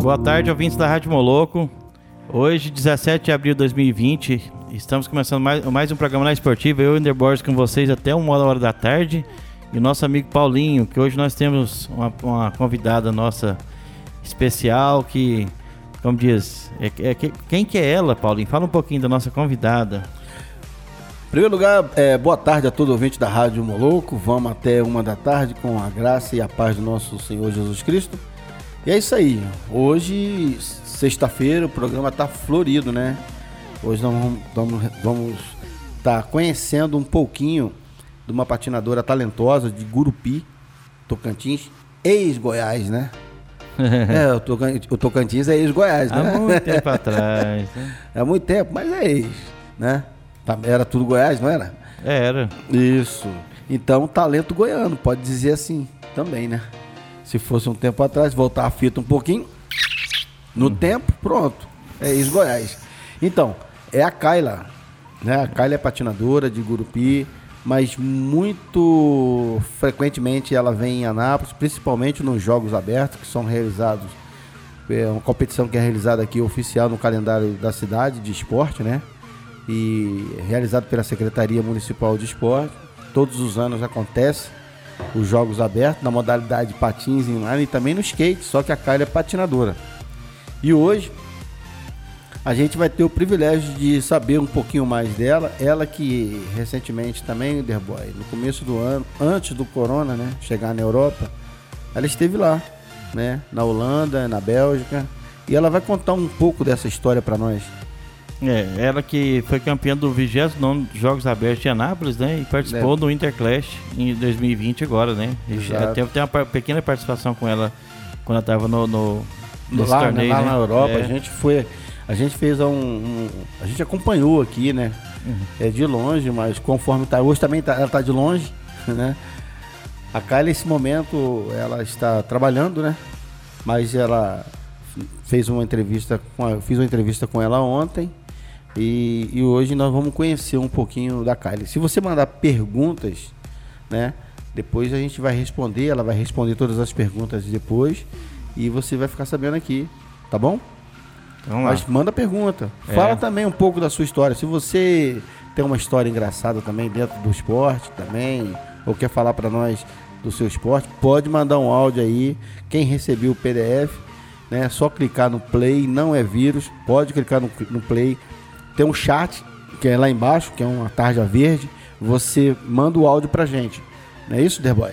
Boa tarde, ouvintes da Rádio Moloco. Hoje, 17 de abril de 2020, estamos começando mais, mais um programa na esportiva. Eu, Ender Borges, com vocês até uma hora da tarde. E o nosso amigo Paulinho, que hoje nós temos uma, uma convidada nossa especial que, como diz, é, é, quem que é ela, Paulinho? Fala um pouquinho da nossa convidada. Em primeiro lugar, é, boa tarde a todo ouvinte da Rádio Moloco. Vamos até uma da tarde com a graça e a paz do nosso Senhor Jesus Cristo. E é isso aí. Hoje, sexta-feira, o programa está florido, né? Hoje nós vamos estar vamos tá conhecendo um pouquinho de uma patinadora talentosa de Gurupi, Tocantins, ex-Goiás, né? é, o Tocantins, o Tocantins é ex-Goiás, né? Há muito tempo atrás. Né? Há muito tempo, mas é ex, né? Tá, era tudo Goiás, não era? Era. Isso. Então, talento goiano, pode dizer assim também, né? Se fosse um tempo atrás, voltar a fita um pouquinho. No hum. tempo, pronto. É isso, Goiás. Então, é a Kaila. Né? A Kaila é patinadora de Gurupi, mas muito frequentemente ela vem em Anápolis, principalmente nos Jogos Abertos, que são realizados. É uma competição que é realizada aqui oficial no calendário da cidade de esporte, né? E realizado pela Secretaria Municipal de Esporte. Todos os anos acontece os jogos abertos na modalidade patins inline e também no skate, só que a Kylie é patinadora. E hoje a gente vai ter o privilégio de saber um pouquinho mais dela. Ela que recentemente também, Derboy, no começo do ano, antes do corona, né, chegar na Europa, ela esteve lá, né, na Holanda, na Bélgica, e ela vai contar um pouco dessa história para nós. É, ela que foi campeã do 29 Jogos Abertos de Anápolis, né? E participou é. do Interclash em 2020 agora, né? Até tem uma pequena participação com ela quando ela estava no, no nesse lá, torneio, lá né? na Europa. É. A gente foi, a gente fez um, um, a gente acompanhou aqui, né? Uhum. É de longe, mas conforme tá hoje também tá, ela tá de longe, né? A Kylie nesse momento ela está trabalhando, né? Mas ela fez uma entrevista com a, fiz uma entrevista com ela ontem e, e, hoje nós vamos conhecer um pouquinho da Kylie. Se você mandar perguntas, né? Depois a gente vai responder, ela vai responder todas as perguntas depois e você vai ficar sabendo aqui, tá bom? Vamos Mas manda pergunta. É. Fala também um pouco da sua história. Se você tem uma história engraçada também dentro do esporte também, ou quer falar para nós do seu esporte, pode mandar um áudio aí. Quem recebeu o PDF, né? É só clicar no play, não é vírus. Pode clicar no, no play, tem um chat, que é lá embaixo, que é uma tarja verde. Você manda o áudio pra gente. Não é isso, Derboy?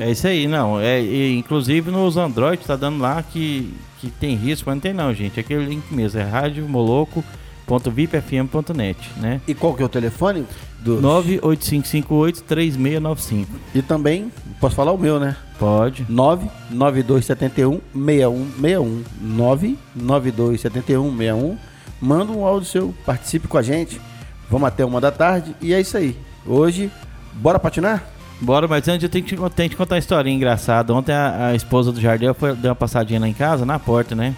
É isso aí, não. É, e, inclusive nos Android tá dando lá que, que tem risco, mas não tem não, gente. É aquele link mesmo, é radiomoloco.vipfm.net, né? E qual que é o telefone? Dos... 98558-3695. E também, posso falar o meu, né? Pode. 99271 6161. 99271 61 manda um áudio seu, participe com a gente. Vamos até uma da tarde e é isso aí. Hoje, bora patinar? Bora, mas antes eu tenho que, tenho que contar uma história engraçada. Ontem a, a esposa do Jardel foi, deu uma passadinha lá em casa, na porta, né?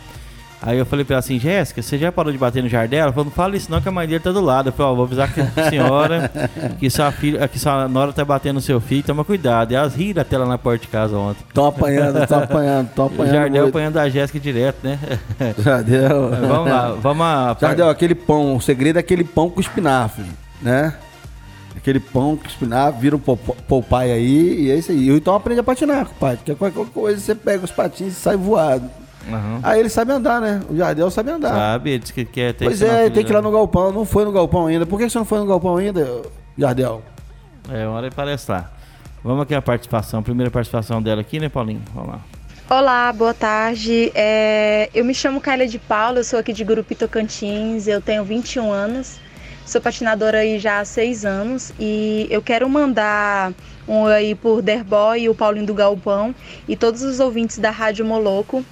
Aí eu falei pra ela assim, Jéssica, você já parou de bater no Jardel? Ela falou, não fala isso não, que a mãe dele tá do lado. Eu falei, ó, vou avisar que a senhora, que sua filha, que sua nora tá batendo no seu filho, toma cuidado. E elas riram até lá na porta de casa ontem. Tô apanhando, tô apanhando, tô apanhando. O Jardel apanhando a Jéssica direto, né? Jardel. vamos lá, vamos lá. Jardel, aquele pão, o segredo é aquele pão com espinafre, né? Aquele pão com espinafre, vira um poupai aí, e é isso aí. Então aprende a patinar, pai. Porque qualquer coisa você pega os patins e sai voado. Uhum. Aí ele sabe andar, né? O Jardel sabe andar. Sabe, ele disse que quer ter Pois é, tem que ir lá no galpão. Não foi no galpão ainda. Por que você não foi no galpão ainda, Jardel? É, uma hora parece lá. Vamos aqui a participação, primeira participação dela aqui, né, Paulinho? Vamos lá. Olá, boa tarde. É, eu me chamo Kyla de Paula, eu sou aqui de Grupo Tocantins, eu tenho 21 anos, sou patinadora aí já há 6 anos e eu quero mandar um aí por Derboy e o Paulinho do Galpão e todos os ouvintes da Rádio Moloco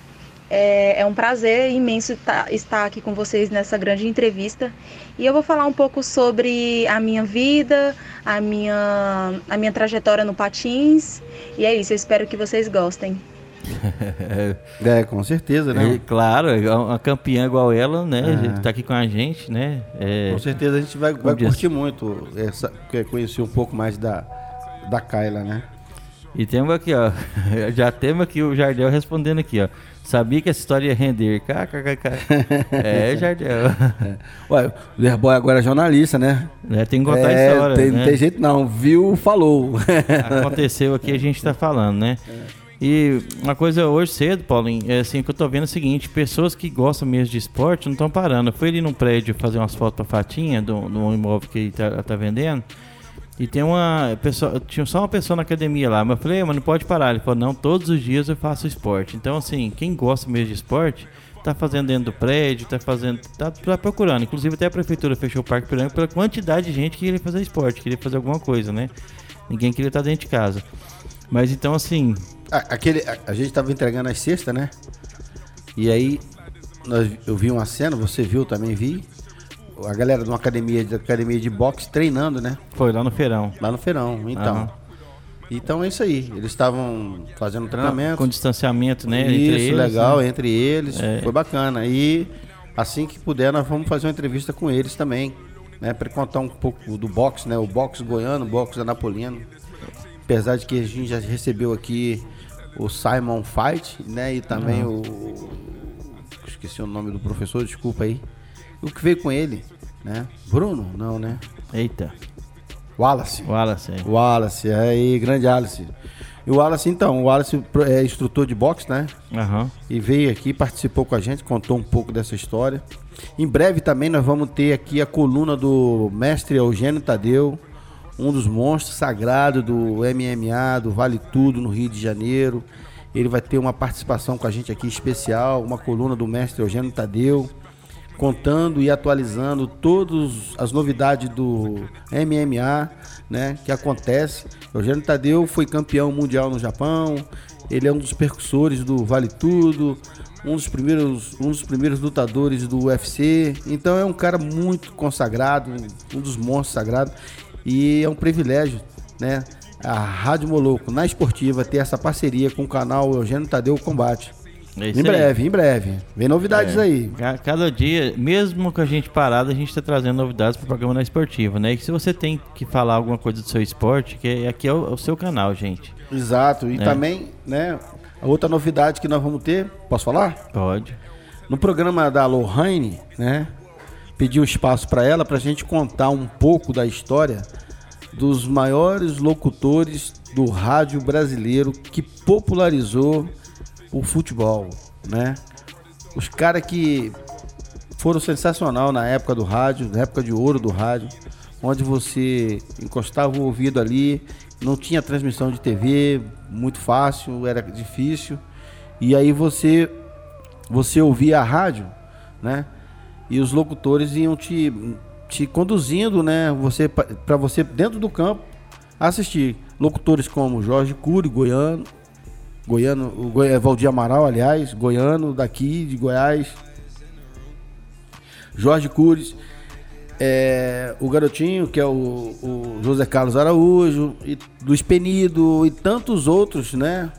é, é um prazer imenso estar aqui com vocês nessa grande entrevista. E eu vou falar um pouco sobre a minha vida, a minha, a minha trajetória no Patins. E é isso, eu espero que vocês gostem. é, com certeza, né? É, claro, uma campeã igual ela, né? É. Tá aqui com a gente, né? É, com certeza a gente vai, vai curtir muito essa, conhecer um pouco mais da, da Kyla, né? E temos aqui, ó. Já temos aqui o Jardel respondendo aqui, ó. Sabia que essa história ia render. KKKK. É, Jardel. É. Ué, o Lerboy agora é jornalista, né? É, tem que contar é, a história. Tem, né? Não tem jeito não. Viu, falou. Aconteceu aqui, a gente tá falando, né? E uma coisa hoje cedo, Paulinho, é assim que eu tô vendo é o seguinte, pessoas que gostam mesmo de esporte não estão parando. Eu fui ali num prédio fazer umas fotos pra Fatinha, do, do imóvel que ele tá, tá vendendo. E tem uma pessoa, tinha só uma pessoa na academia lá, mas eu falei, mas não pode parar. Ele falou, não, todos os dias eu faço esporte. Então, assim, quem gosta mesmo de esporte, tá fazendo dentro do prédio, tá fazendo, tá, tá procurando. Inclusive até a prefeitura fechou o Parque Piranga pela quantidade de gente que queria fazer esporte, queria fazer alguma coisa, né? Ninguém queria estar dentro de casa. Mas então, assim... aquele, a, a gente tava entregando as cestas, né? E aí, nós, eu vi uma cena, você viu, também vi a galera de uma academia de academia de boxe treinando, né? Foi lá no feirão. Lá no feirão, então. Então é isso aí. Eles estavam fazendo treinamento. Com distanciamento, né? Isso, entre eles, legal, né? entre eles. É. Foi bacana. E assim que puder, nós vamos fazer uma entrevista com eles também. Né, para contar um pouco do boxe, né? O boxe goiano, o boxe anapolino. Apesar de que a gente já recebeu aqui o Simon Fight, né? E também uhum. o. Esqueci o nome do professor, desculpa aí o que veio com ele, né? Bruno? Não, né? Eita. Wallace. Wallace, é. Wallace, aí, grande Wallace. E o Wallace, então, o Wallace é instrutor de boxe, né? Uhum. E veio aqui, participou com a gente, contou um pouco dessa história. Em breve também nós vamos ter aqui a coluna do mestre Eugênio Tadeu, um dos monstros sagrados do MMA, do Vale Tudo, no Rio de Janeiro. Ele vai ter uma participação com a gente aqui especial, uma coluna do mestre Eugênio Tadeu contando e atualizando todas as novidades do MMA, né, que acontece. Eugênio Tadeu foi campeão mundial no Japão, ele é um dos percussores do Vale Tudo, um dos primeiros, um dos primeiros lutadores do UFC. Então é um cara muito consagrado, um dos monstros sagrados e é um privilégio, né? A Rádio Moloco na esportiva ter essa parceria com o canal Eugênio Tadeu Combate. É em breve, aí. em breve. Vem novidades é. aí. Cada dia, mesmo com a gente parado, a gente está trazendo novidades para o programa na esportiva, né? E se você tem que falar alguma coisa do seu esporte, que aqui é o, é o seu canal, gente. Exato. E é. também, né? A outra novidade que nós vamos ter, posso falar? Pode. No programa da Lohane, né? Pedi um espaço para ela para a gente contar um pouco da história dos maiores locutores do rádio brasileiro que popularizou o futebol, né? Os caras que foram sensacional na época do rádio, na época de ouro do rádio, onde você encostava o ouvido ali, não tinha transmissão de TV, muito fácil, era difícil. E aí você você ouvia a rádio, né? E os locutores iam te, te conduzindo, né? Você para você dentro do campo assistir locutores como Jorge Cury, goiano, Goiano, o Goi, é Valdir Amaral, aliás, goiano daqui de Goiás. Jorge Cures, é, o garotinho, que é o, o, José Carlos Araújo, e Luiz Penido e tantos outros, né?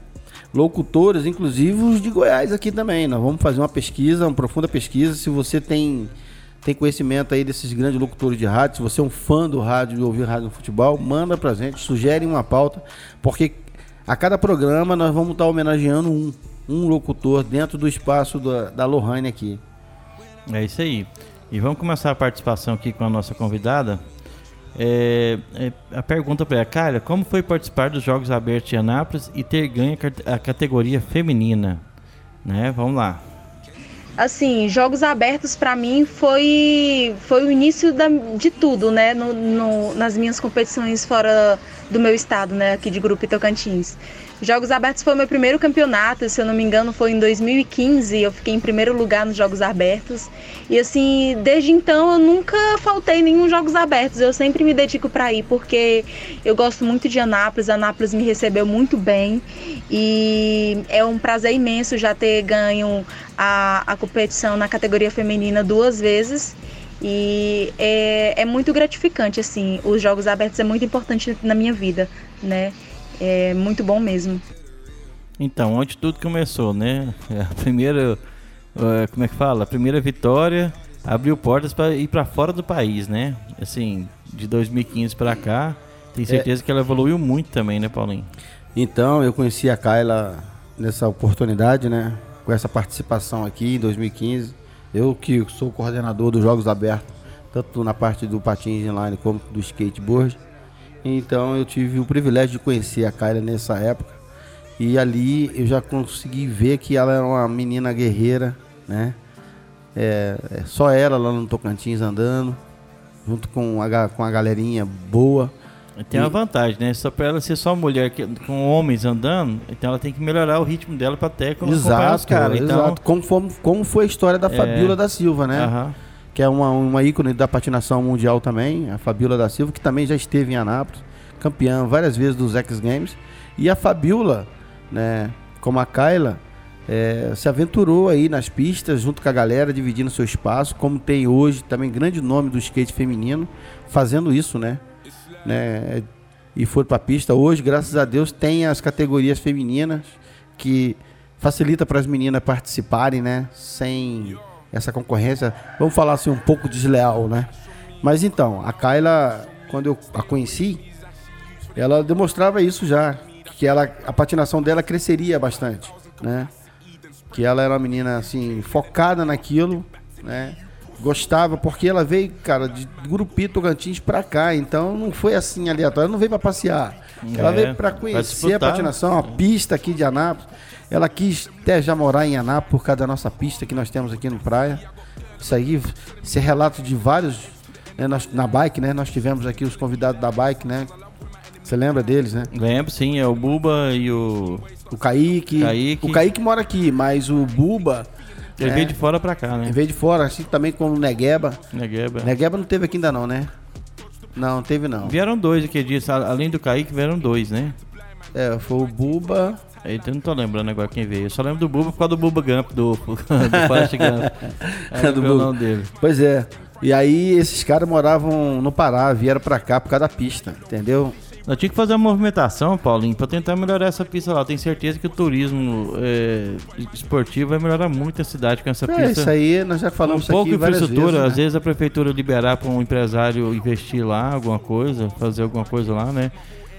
Locutores, inclusive os de Goiás aqui também. Nós vamos fazer uma pesquisa, uma profunda pesquisa. Se você tem, tem conhecimento aí desses grandes locutores de rádio, se você é um fã do rádio e ouvir rádio no futebol, manda pra gente, sugere uma pauta, porque a cada programa nós vamos estar homenageando um, um locutor dentro do espaço da, da Lohane aqui. É isso aí. E vamos começar a participação aqui com a nossa convidada. É, é, a pergunta para ela, cara, como foi participar dos Jogos Abertos de Anápolis e ter ganho a categoria feminina? Né? Vamos lá. Assim, Jogos Abertos para mim foi, foi o início da, de tudo, né? No, no, nas minhas competições fora do meu estado, né, aqui de Grupo Tocantins. Jogos Abertos foi meu primeiro campeonato, se eu não me engano, foi em 2015. Eu fiquei em primeiro lugar nos Jogos Abertos. E assim, desde então eu nunca faltei nenhum Jogos Abertos. Eu sempre me dedico para ir porque eu gosto muito de Anápolis. Anápolis me recebeu muito bem e é um prazer imenso já ter ganho a, a competição na categoria feminina duas vezes. E é, é muito gratificante, assim. Os Jogos Abertos é muito importante na minha vida, né? É muito bom mesmo. Então, onde tudo começou, né? A primeira, é, como é que fala? A primeira vitória abriu portas para ir para fora do país, né? Assim, de 2015 para cá, tenho certeza é, que ela evoluiu muito também, né, Paulinho? Então, eu conheci a Kayla nessa oportunidade, né? Com essa participação aqui em 2015. Eu que sou coordenador dos Jogos Abertos, tanto na parte do patins inline como do skateboard. Então eu tive o privilégio de conhecer a Kyla nessa época. E ali eu já consegui ver que ela era uma menina guerreira, né? É, é só ela lá no Tocantins andando, junto com a, com a galerinha boa. Tem uma vantagem, né? Só para ela ser só mulher que, com homens andando, então ela tem que melhorar o ritmo dela para até Exato, cara. Então, exato. Como, foi, como foi a história da é... Fabiola da Silva, né? Uhum. Que é uma, uma ícone da patinação mundial também, a Fabiola da Silva, que também já esteve em Anápolis, campeã várias vezes dos X Games. E a Fabiola, né, como a Kyla, é, se aventurou aí nas pistas junto com a galera, dividindo seu espaço, como tem hoje também grande nome do skate feminino, fazendo isso, né? né? E for para a pista. Hoje, graças a Deus, tem as categorias femininas que facilita para as meninas participarem, né? Sem essa concorrência, vamos falar assim, um pouco desleal, né? Mas então, a Kyla, quando eu a conheci, ela demonstrava isso já, que ela, a patinação dela cresceria bastante, né? Que ela era uma menina assim, focada naquilo, né? gostava, porque ela veio, cara, de Grupito Tocantins pra cá, então não foi assim aleatório, ela não veio pra passear. É, ela veio pra conhecer a patinação, a pista aqui de Anápolis. Ela quis até já morar em Anápolis por causa da nossa pista que nós temos aqui no Praia. Isso aí, esse é relato de vários, né, nós, na bike, né? Nós tivemos aqui os convidados da bike, né? Você lembra deles, né? Lembro, sim, é o Buba e o. O Kaique. Kaique. O Kaique mora aqui, mas o Buba ele é. veio de fora pra cá, né? Ele veio de fora, assim também como Negueba. Negueba. Negueba não teve aqui ainda não, né? Não, teve não. Vieram dois aqui disse, além do Kaique, vieram dois, né? É, foi o Buba. Eu não tô lembrando agora quem veio. Eu só lembro do Buba por causa do Buba Gump, do, do Forrest Gump. É, do Buba. dele. Pois é. E aí esses caras moravam no Pará, vieram pra cá por causa da pista, entendeu? Nós tínhamos que fazer uma movimentação, Paulinho, para tentar melhorar essa pista lá. Tenho certeza que o turismo é, esportivo vai melhorar muito a cidade com essa é, pista. Isso aí, nós já falamos um pouco de infraestrutura, vezes, né? às vezes a prefeitura liberar para um empresário investir lá, alguma coisa, fazer alguma coisa lá, né?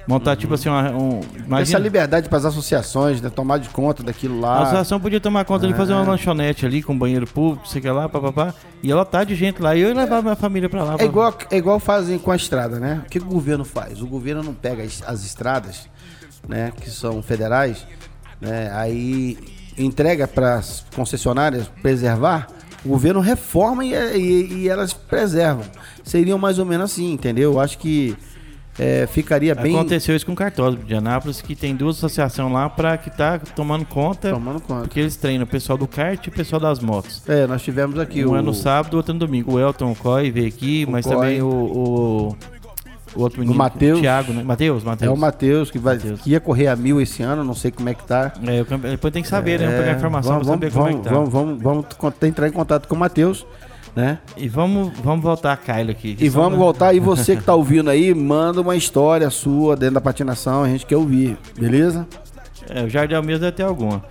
Montar, tipo assim, uma, um. Imagina... Essa liberdade para as associações, né? Tomar de conta daquilo lá. A associação podia tomar conta de fazer uma é. lanchonete ali com banheiro público, sei que lá, papapá. E ela tá de gente lá. E eu ia levar minha família para lá. É igual, é igual fazem com a estrada, né? O que, que o governo faz? O governo não pega as, as estradas, né? Que são federais, né? Aí entrega para as concessionárias preservar. O governo reforma e, e, e elas preservam. Seriam mais ou menos assim, entendeu? Eu acho que é, ficaria bem. Aconteceu isso com o Cartódromo de Anápolis, que tem duas associações lá para que tá tomando conta. Tomando conta. Porque eles treinam o pessoal do kart e o pessoal das motos. É, nós tivemos aqui um o. Um é no sábado, outro é no domingo. O Elton Coy veio aqui, o mas Coy. também o, o. O outro menino, o Matheus. Thiago, né? Matheus, Matheus. É o Matheus que, vai, que ia correr a mil esse ano, não sei como é que tá. É, depois tem que saber, é, né? Pegar informação vamos, saber vamos, como é que tá. Vamos, vamos, vamos, vamos entrar em contato com o Matheus né? E vamos, vamos voltar a Kylo aqui. E vamos voltar, e você que tá ouvindo aí, manda uma história sua dentro da patinação, a gente quer ouvir, beleza? É, o Jardim mesmo deve ter alguma.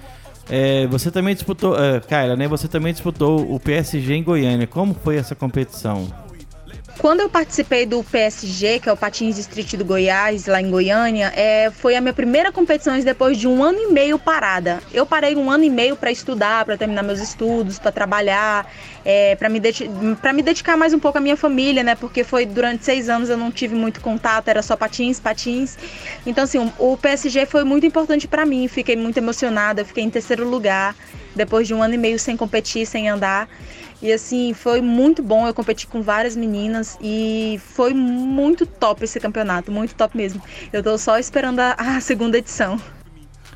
É, você também disputou, é, Kyla, né? Você também disputou o PSG em Goiânia. Como foi essa competição? Quando eu participei do PSG, que é o Patins Street do Goiás, lá em Goiânia, é, foi a minha primeira competição depois de um ano e meio parada. Eu parei um ano e meio para estudar, para terminar meus estudos, para trabalhar, é, para me, me dedicar mais um pouco à minha família, né? Porque foi durante seis anos eu não tive muito contato, era só patins, patins. Então, assim, o PSG foi muito importante para mim. Fiquei muito emocionada, fiquei em terceiro lugar depois de um ano e meio sem competir, sem andar. E assim, foi muito bom. Eu competi com várias meninas e foi muito top esse campeonato, muito top mesmo. Eu tô só esperando a, a segunda edição.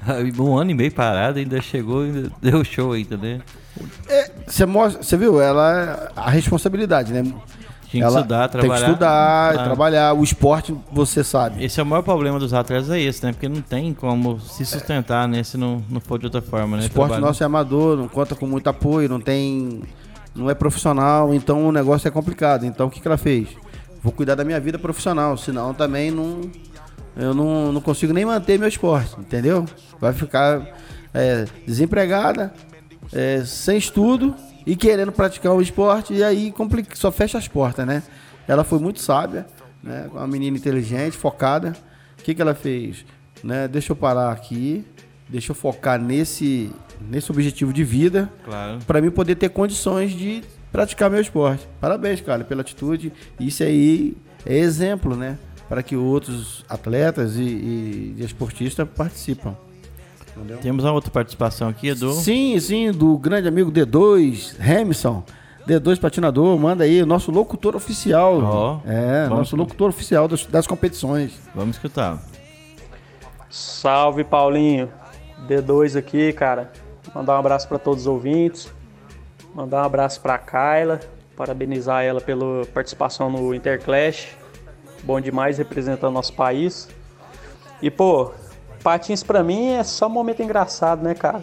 um ano e meio parado, ainda chegou e deu show ainda, né? Você é, mostra, você viu? Ela a responsabilidade, né? Tem que estudar, trabalhar. Tem que estudar, ah. trabalhar. O esporte, você sabe. Esse é o maior problema dos atletas, é esse, né? Porque não tem como se sustentar, né? Se não, não for de outra forma, né? O esporte nosso é amador, não conta com muito apoio, não tem não é profissional, então o negócio é complicado. Então o que, que ela fez? Vou cuidar da minha vida profissional, senão também não, eu não, não consigo nem manter meu esporte, entendeu? Vai ficar é, desempregada, é, sem estudo e querendo praticar o esporte, e aí complica, só fecha as portas, né? Ela foi muito sábia, né? Uma menina inteligente, focada. O que, que ela fez? né? Deixa eu parar aqui, deixa eu focar nesse, nesse objetivo de vida, claro. para mim poder ter condições de praticar meu esporte. Parabéns, cara, pela atitude. Isso aí é exemplo, né? Para que outros atletas e, e, e esportistas participam. Entendeu? Temos uma outra participação aqui, Edu. Sim, sim, do grande amigo D2, Hamilton. D2 Patinador, manda aí, nosso locutor oficial. Oh, é, nosso locutor oficial das, das competições. Vamos escutar. Salve, Paulinho. D2 aqui, cara. Mandar um abraço para todos os ouvintes. Mandar um abraço para Kyla, parabenizar ela pela participação no Interclash. Bom demais representando nosso país. E pô, patins para mim é só um momento engraçado, né, cara?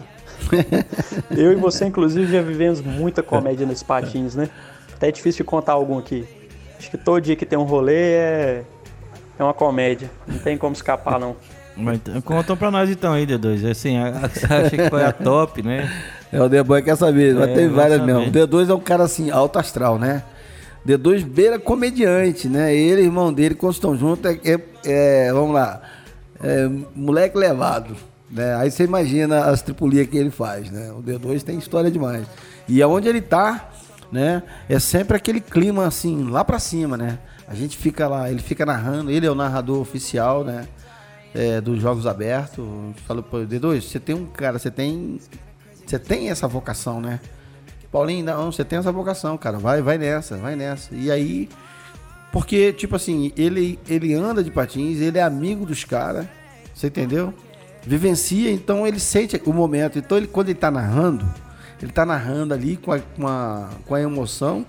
Eu e você, inclusive, já vivemos muita comédia nesses patins, né? Até é difícil de contar algum aqui. Acho que todo dia que tem um rolê é, é uma comédia. Não tem como escapar, não. Mas então, conta pra nós então aí, D2. Assim, acha que foi a top, né? É, o The Boy quer saber, mas é, tem várias mesmo. O D2 é um cara assim, alto astral, né? D2 beira comediante, né? Ele e irmão dele, quando estão juntos, é, é, é vamos lá, é, moleque levado. Né? Aí você imagina as tripulias que ele faz, né? O D2 tem história demais. E aonde ele tá, né? É sempre aquele clima assim, lá pra cima, né? A gente fica lá, ele fica narrando, ele é o narrador oficial, né? É, dos jogos abertos. Falou, pô, D2, você tem um cara, você tem. Você tem essa vocação, né? Paulinho, não, você tem essa vocação, cara. Vai, vai nessa, vai nessa. E aí. Porque, tipo assim, ele, ele anda de patins, ele é amigo dos caras. Você entendeu? vivencia, então ele sente o momento. Então, ele, quando ele está narrando, ele está narrando ali com a, com, a, com a emoção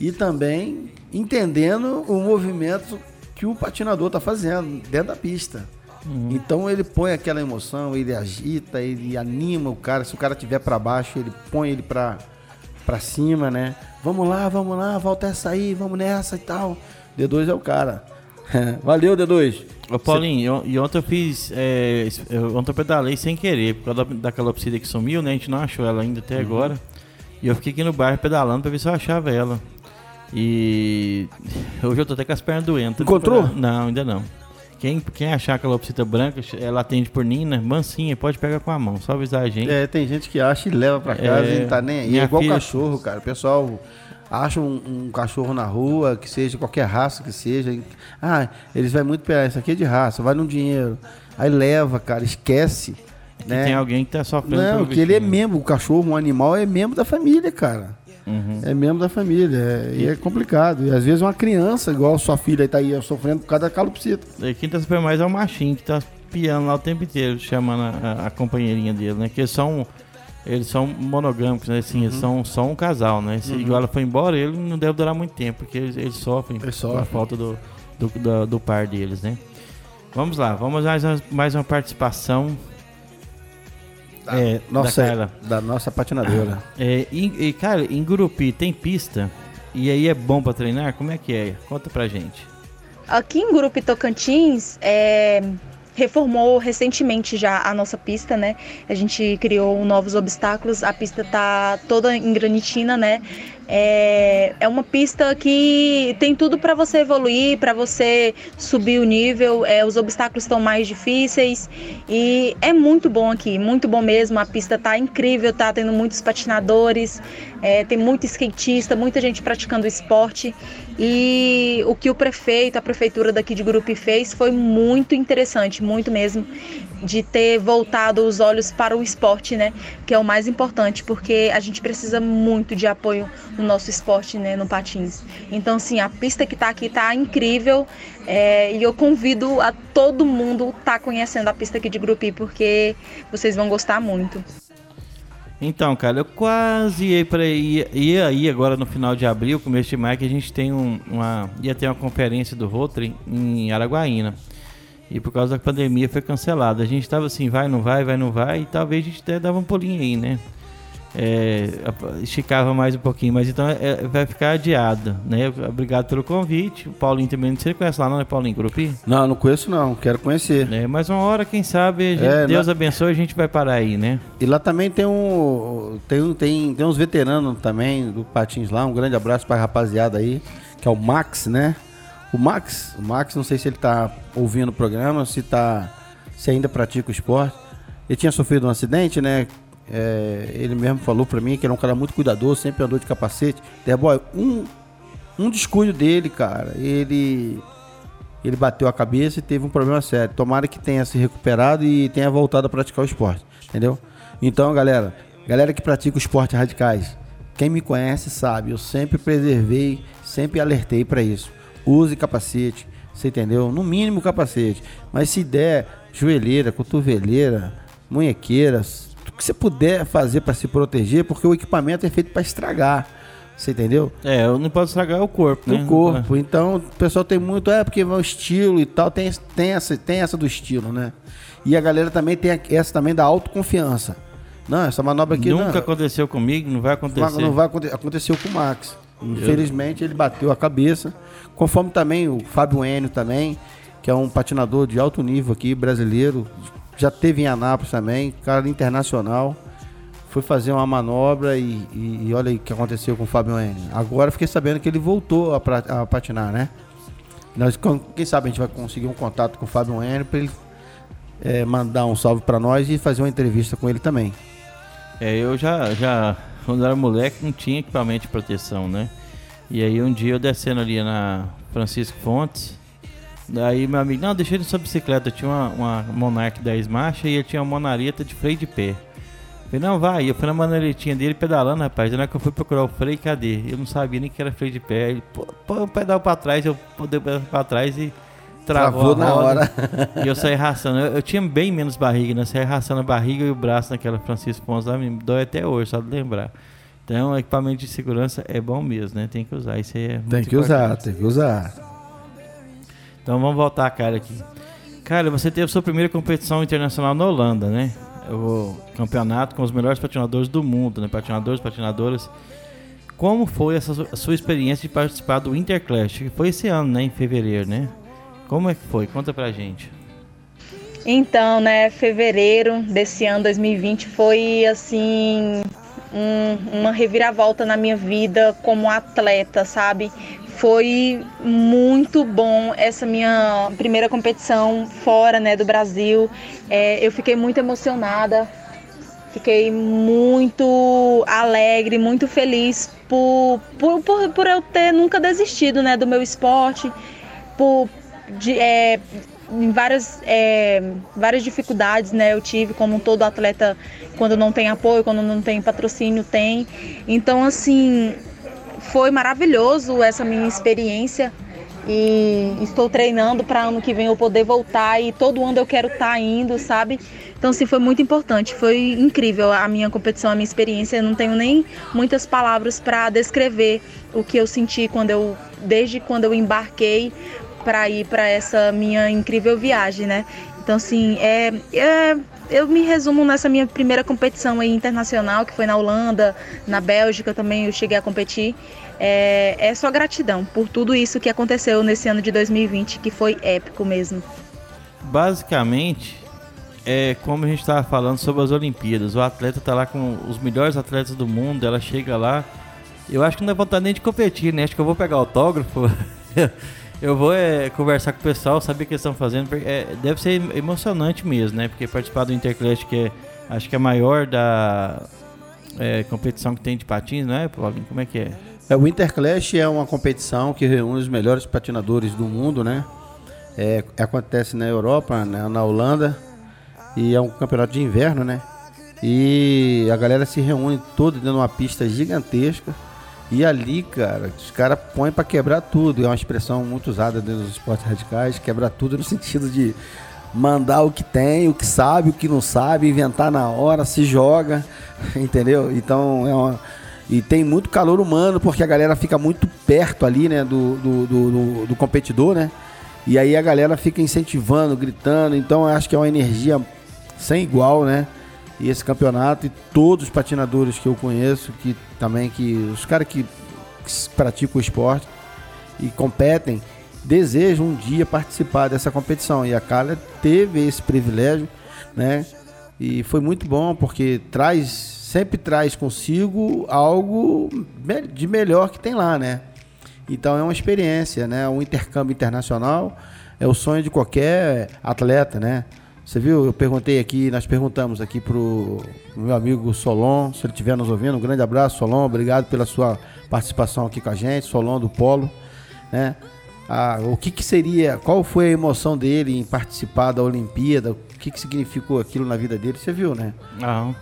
e também entendendo o movimento que o patinador está fazendo dentro da pista. Uhum. Então ele põe aquela emoção, ele agita, ele anima o cara. Se o cara tiver para baixo, ele põe ele para para cima, né? Vamos lá, vamos lá, volta essa aí, vamos nessa e tal. D2 é o cara. Valeu, D2. Ô Paulinho, Cê... e ontem eu fiz. É, ontem eu pedalei sem querer, por causa da, da calopsita que sumiu, né? A gente não achou ela ainda até uhum. agora. E eu fiquei aqui no bairro pedalando pra ver se eu achava ela. E hoje eu tô até com as pernas doentes. Encontrou? Não, ainda não. Quem, quem achar a calopsita branca, ela atende por Nina, mansinha, pode pegar com a mão, só avisar a gente. É, tem gente que acha e leva pra casa é, e não tá nem aí. É igual filha... cachorro, cara. O pessoal acha um, um, cachorro na rua, que seja qualquer raça que seja. Ah, eles vão muito pegar, isso aqui é de raça, vai no dinheiro. Aí leva, cara, esquece. É né? Tem alguém que tá sofrendo. Não, que ele é membro, o cachorro, um animal é membro da família, cara. Uhum. É membro da família. É, e é complicado. E às vezes uma criança, igual sua filha tá aí sofrendo por causa da calopsita. E quem tá sofrendo mais é o machinho que tá piando lá o tempo inteiro, chamando a, a companheirinha dele, né? Que são eles são monogâmicos, né? Assim, uhum. eles são só um casal, né? Se uhum. ela foi embora, ele não deve durar muito tempo, porque eles, eles sofrem eles com a falta do, do, do, do, par deles, né? Vamos lá, vamos mais, mais uma participação. Da, é, nossa, da, Carla. da nossa patinadora. É, e, e, cara, em Gurupi tem pista? E aí é bom para treinar? Como é que é? Conta pra gente. Aqui em Gurupi Tocantins, é, reformou recentemente já a nossa pista, né? A gente criou novos obstáculos, a pista tá toda em granitina, né? É, é uma pista que tem tudo para você evoluir, para você subir o nível. É, os obstáculos estão mais difíceis e é muito bom aqui, muito bom mesmo. A pista tá incrível, tá tendo muitos patinadores, é, tem muito skatista, muita gente praticando esporte. E o que o prefeito, a prefeitura daqui de Gurupi fez foi muito interessante, muito mesmo de ter voltado os olhos para o esporte, né? Que é o mais importante, porque a gente precisa muito de apoio no nosso esporte, né? No patins. Então, sim, a pista que está aqui está incrível é, e eu convido a todo mundo estar tá conhecendo a pista aqui de Grupi, porque vocês vão gostar muito. Então, cara, eu quase ia para ir, aí agora no final de abril, começo de maio, que a gente tem um, uma ia ter uma conferência do Rotary em Araguaína. E por causa da pandemia foi cancelado. A gente tava assim, vai, não vai, vai, não vai, e talvez a gente até dava um pulinho aí, né? É, esticava mais um pouquinho, mas então é, vai ficar adiado, né? Obrigado pelo convite. O Paulinho também, você conhece lá, não é Paulinho Grupi? Não, não conheço não, quero conhecer. É, mas uma hora, quem sabe, gente, é, Deus lá... abençoe, a gente vai parar aí, né? E lá também tem um, tem, tem, tem uns veteranos também do Patins lá, um grande abraço para a rapaziada aí, que é o Max, né? O Max, o Max, não sei se ele tá ouvindo o programa, se tá se ainda pratica o esporte. Ele tinha sofrido um acidente, né? É, ele mesmo falou para mim que era um cara muito cuidadoso, sempre andou de capacete. The Boy, um, um descuido dele, cara, ele ele bateu a cabeça e teve um problema sério. Tomara que tenha se recuperado e tenha voltado a praticar o esporte, entendeu? Então, galera, galera que pratica o esporte radicais, quem me conhece sabe, eu sempre preservei, sempre alertei para isso. Use capacete, você entendeu? No mínimo capacete. Mas se der joelheira, cotoveleira, munhequeira, o que você puder fazer para se proteger, porque o equipamento é feito para estragar. Você entendeu? É, não pode estragar o corpo, né? O corpo. Então, o pessoal tem muito, é porque é o estilo e tal, tem, tem, essa, tem essa do estilo, né? E a galera também tem essa também da autoconfiança. Não, essa manobra aqui Nunca não, aconteceu comigo, não vai acontecer. Não vai acontecer. Aconteceu com o Max. Infelizmente, ele bateu a cabeça. Conforme também o Fábio Enio também, que é um patinador de alto nível aqui, brasileiro. Já teve em Anápolis também, cara internacional. Foi fazer uma manobra e, e, e olha o que aconteceu com o Fábio Enio. Agora fiquei sabendo que ele voltou a, pra, a patinar, né? Nós, quem sabe a gente vai conseguir um contato com o Fábio Enio para ele é, mandar um salve para nós e fazer uma entrevista com ele também. É, eu já, já, quando era moleque, não tinha equipamento de proteção, né? E aí um dia eu descendo ali na Francisco Fontes, daí meu amigo, não, deixei ele sua bicicleta, eu tinha uma, uma Monarch 10 marcha e ele tinha uma monareta de freio de pé. Eu falei, não, vai, eu fui na maneretinha dele pedalando, rapaz, na hora que eu fui procurar o freio, cadê? Eu não sabia nem que era freio de pé, ele, põe o pedal pra trás, eu dei o pedal pra trás e travou, travou na hora. e eu saí raçando. Eu, eu, tinha bem menos barriga, né? Eu saí raçando a barriga e o braço naquela Francisco Ponce lá, me dói até hoje, só de lembrar. Então, equipamento de segurança é bom mesmo, né? Tem que usar. Isso é Tem que importante. usar, tem que usar. Então, vamos voltar, cara, aqui. Cara, você teve sua primeira competição internacional na Holanda, né? O campeonato com os melhores patinadores do mundo, né? Patinadores, patinadoras. Como foi essa sua experiência de participar do Interclash? Que foi esse ano, né? Em fevereiro, né? Como é que foi? Conta pra gente. Então, né, fevereiro desse ano 2020 foi assim um, uma reviravolta na minha vida como atleta, sabe? Foi muito bom essa minha primeira competição fora, né, do Brasil. É, eu fiquei muito emocionada, fiquei muito alegre, muito feliz por, por, por, por eu ter nunca desistido, né, do meu esporte, por de, é, em várias, é, várias dificuldades, né? Eu tive, como todo atleta, quando não tem apoio, quando não tem patrocínio, tem. Então, assim, foi maravilhoso essa minha experiência e estou treinando para ano que vem eu poder voltar e todo ano eu quero estar tá indo, sabe? Então, assim, foi muito importante, foi incrível a minha competição, a minha experiência. Eu não tenho nem muitas palavras para descrever o que eu senti quando eu, desde quando eu embarquei para ir para essa minha incrível viagem, né? Então, assim, é, é, eu me resumo nessa minha primeira competição internacional, que foi na Holanda, na Bélgica também eu cheguei a competir. É, é só gratidão por tudo isso que aconteceu nesse ano de 2020, que foi épico mesmo. Basicamente, é como a gente estava falando sobre as Olimpíadas. O atleta está lá com os melhores atletas do mundo, ela chega lá. Eu acho que não dá vontade nem de competir, né? Acho que eu vou pegar autógrafo. Eu vou é, conversar com o pessoal, saber o que eles estão fazendo. É, deve ser emocionante mesmo, né? Porque participar do Interclash, que é, acho que é a maior da é, competição que tem de patins, não é, Paulinho? Como é que é? é? O Interclash é uma competição que reúne os melhores patinadores do mundo, né? É, acontece na Europa, né, na Holanda, e é um campeonato de inverno, né? E a galera se reúne toda dentro de uma pista gigantesca e ali, cara, os caras põem para quebrar tudo. É uma expressão muito usada dentro dos esportes radicais, quebrar tudo no sentido de mandar o que tem, o que sabe, o que não sabe, inventar na hora, se joga, entendeu? Então é uma. E tem muito calor humano, porque a galera fica muito perto ali, né, do, do, do, do competidor, né? E aí a galera fica incentivando, gritando. Então eu acho que é uma energia sem igual, né? E esse campeonato e todos os patinadores que eu conheço, que também que os caras que, que praticam o esporte e competem, desejam um dia participar dessa competição. E a Carla teve esse privilégio, né? E foi muito bom porque traz sempre traz consigo algo de melhor que tem lá, né? Então é uma experiência, né? Um intercâmbio internacional é o sonho de qualquer atleta, né? Você viu? Eu perguntei aqui, nós perguntamos aqui pro meu amigo Solon, se ele estiver nos ouvindo, um grande abraço, Solon, obrigado pela sua participação aqui com a gente, Solon do Polo, né? Ah, o que, que seria, qual foi a emoção dele em participar da Olimpíada, o que, que significou aquilo na vida dele, você viu, né? Não.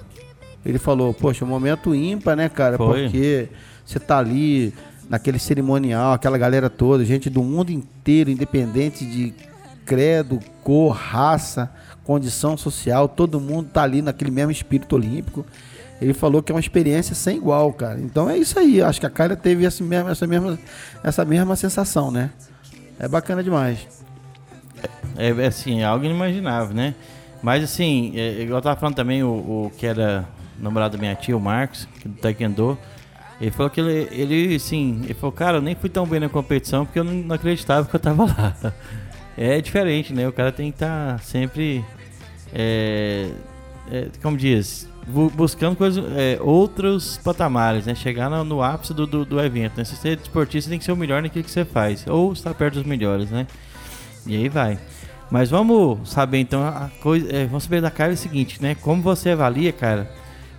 Ele falou, poxa, um momento ímpar, né, cara? Foi. Porque você tá ali naquele cerimonial, aquela galera toda, gente do mundo inteiro, independente de credo, cor, raça, condição social, todo mundo tá ali naquele mesmo espírito olímpico. Ele falou que é uma experiência sem igual, cara. Então é isso aí. Acho que a Kyla teve essa mesma, essa mesma, essa mesma sensação, né? É bacana demais. É, é assim, é algo inimaginável, né? Mas assim, é, igual eu tava falando também, o, o, que era namorado da minha tia, o Marcos, é do Taekwondo, ele falou que ele, ele, assim, ele falou, cara, eu nem fui tão bem na competição porque eu não, não acreditava que eu tava lá. É diferente, né? O cara tem que estar tá sempre, é, é, como diz, buscando coisas, é, outros patamares, né? Chegar no, no ápice do, do, do, evento. Né? Se você é esportista, tem que ser o melhor naquilo que você faz. Ou estar perto dos melhores, né? E aí vai. Mas vamos saber então a coisa. É, vamos saber da cara o seguinte, né? Como você avalia, cara,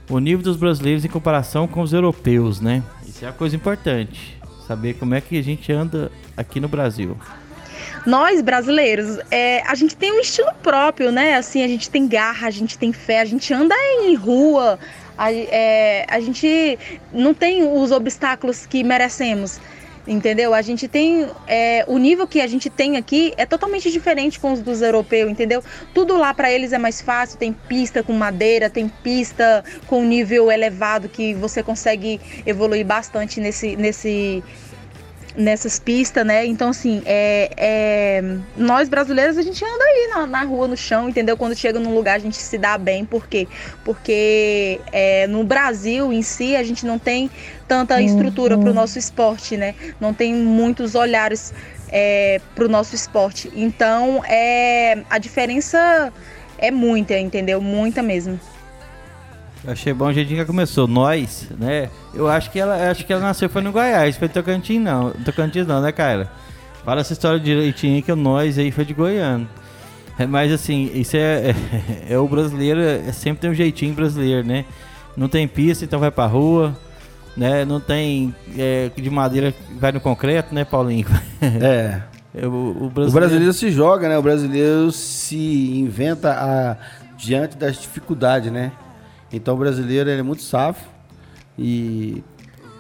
o nível dos brasileiros em comparação com os europeus, né? Isso é a coisa importante. Saber como é que a gente anda aqui no Brasil. Nós brasileiros, é, a gente tem um estilo próprio, né? Assim, a gente tem garra, a gente tem fé, a gente anda em rua, a, é, a gente não tem os obstáculos que merecemos entendeu? A gente tem é, o nível que a gente tem aqui é totalmente diferente com os dos europeus, entendeu? Tudo lá para eles é mais fácil, tem pista com madeira, tem pista com nível elevado que você consegue evoluir bastante nesse nesse nessas pistas, né? Então, assim, é, é, nós brasileiros, a gente anda aí na, na, rua, no chão, entendeu? Quando chega num lugar, a gente se dá bem. Por quê? Porque é, no Brasil em si, a gente não tem tanta estrutura para o nosso esporte, né? Não tem muitos olhares é, para o nosso esporte. Então, é, a diferença é muita, entendeu? Muita mesmo. Achei bom o jeitinho que começou. Nós, né? Eu acho que ela, acho que ela nasceu foi no Goiás, foi Tocantins não. Tocantins não, né, Kyla? Fala essa história direitinho que o nós aí foi de Goiânia. É, mas assim, isso é, é, é, o brasileiro, é, sempre tem um jeitinho brasileiro, né? Não tem pista, então vai pra rua, né? Não tem é, de madeira, vai no concreto, né, Paulinho? É. é o, o, brasileiro... o, brasileiro... se joga, né? O brasileiro se inventa a, diante das dificuldades, né? Então o brasileiro é muito safo e,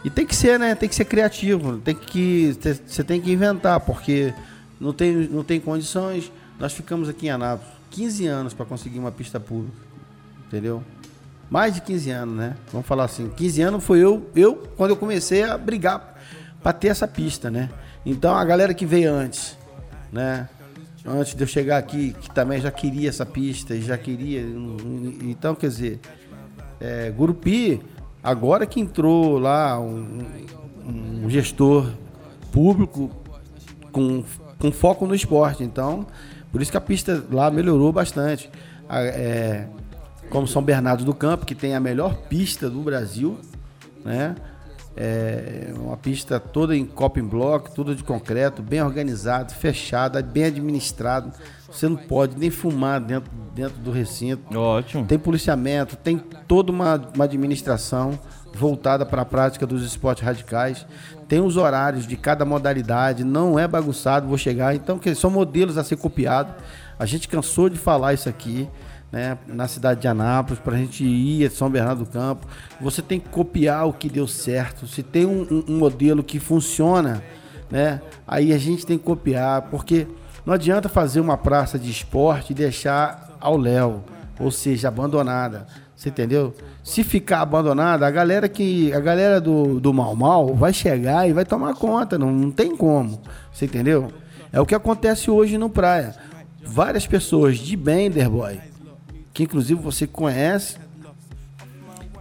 e tem que ser, né? Tem que ser criativo, tem que você tem que inventar, porque não tem, não tem condições. Nós ficamos aqui em Anápolis 15 anos para conseguir uma pista pública, entendeu? Mais de 15 anos, né? Vamos falar assim, 15 anos foi eu, eu quando eu comecei a brigar para ter essa pista, né? Então a galera que veio antes, né? Antes de eu chegar aqui, que também já queria essa pista, já queria, então quer dizer, é, Gurupi, agora que entrou lá um, um gestor público com, com foco no esporte. Então, por isso que a pista lá melhorou bastante. É, como São Bernardo do Campo, que tem a melhor pista do Brasil, né? É uma pista toda em coping block, toda de concreto, bem organizado, fechada, bem administrado. Você não pode nem fumar dentro, dentro do recinto. Ótimo. Tem policiamento, tem toda uma, uma administração voltada para a prática dos esportes radicais. Tem os horários de cada modalidade, não é bagunçado, vou chegar. Então, que são modelos a ser copiados. A gente cansou de falar isso aqui. Né, na cidade de Anápolis, para a gente ir a São Bernardo do Campo. Você tem que copiar o que deu certo. Se tem um, um, um modelo que funciona, né, aí a gente tem que copiar, porque não adianta fazer uma praça de esporte e deixar ao léu, ou seja, abandonada. Você entendeu? Se ficar abandonada, a galera que a galera do, do mal mal vai chegar e vai tomar conta, não, não tem como. Você entendeu? É o que acontece hoje no praia. Várias pessoas de Bender Boy, que inclusive você conhece,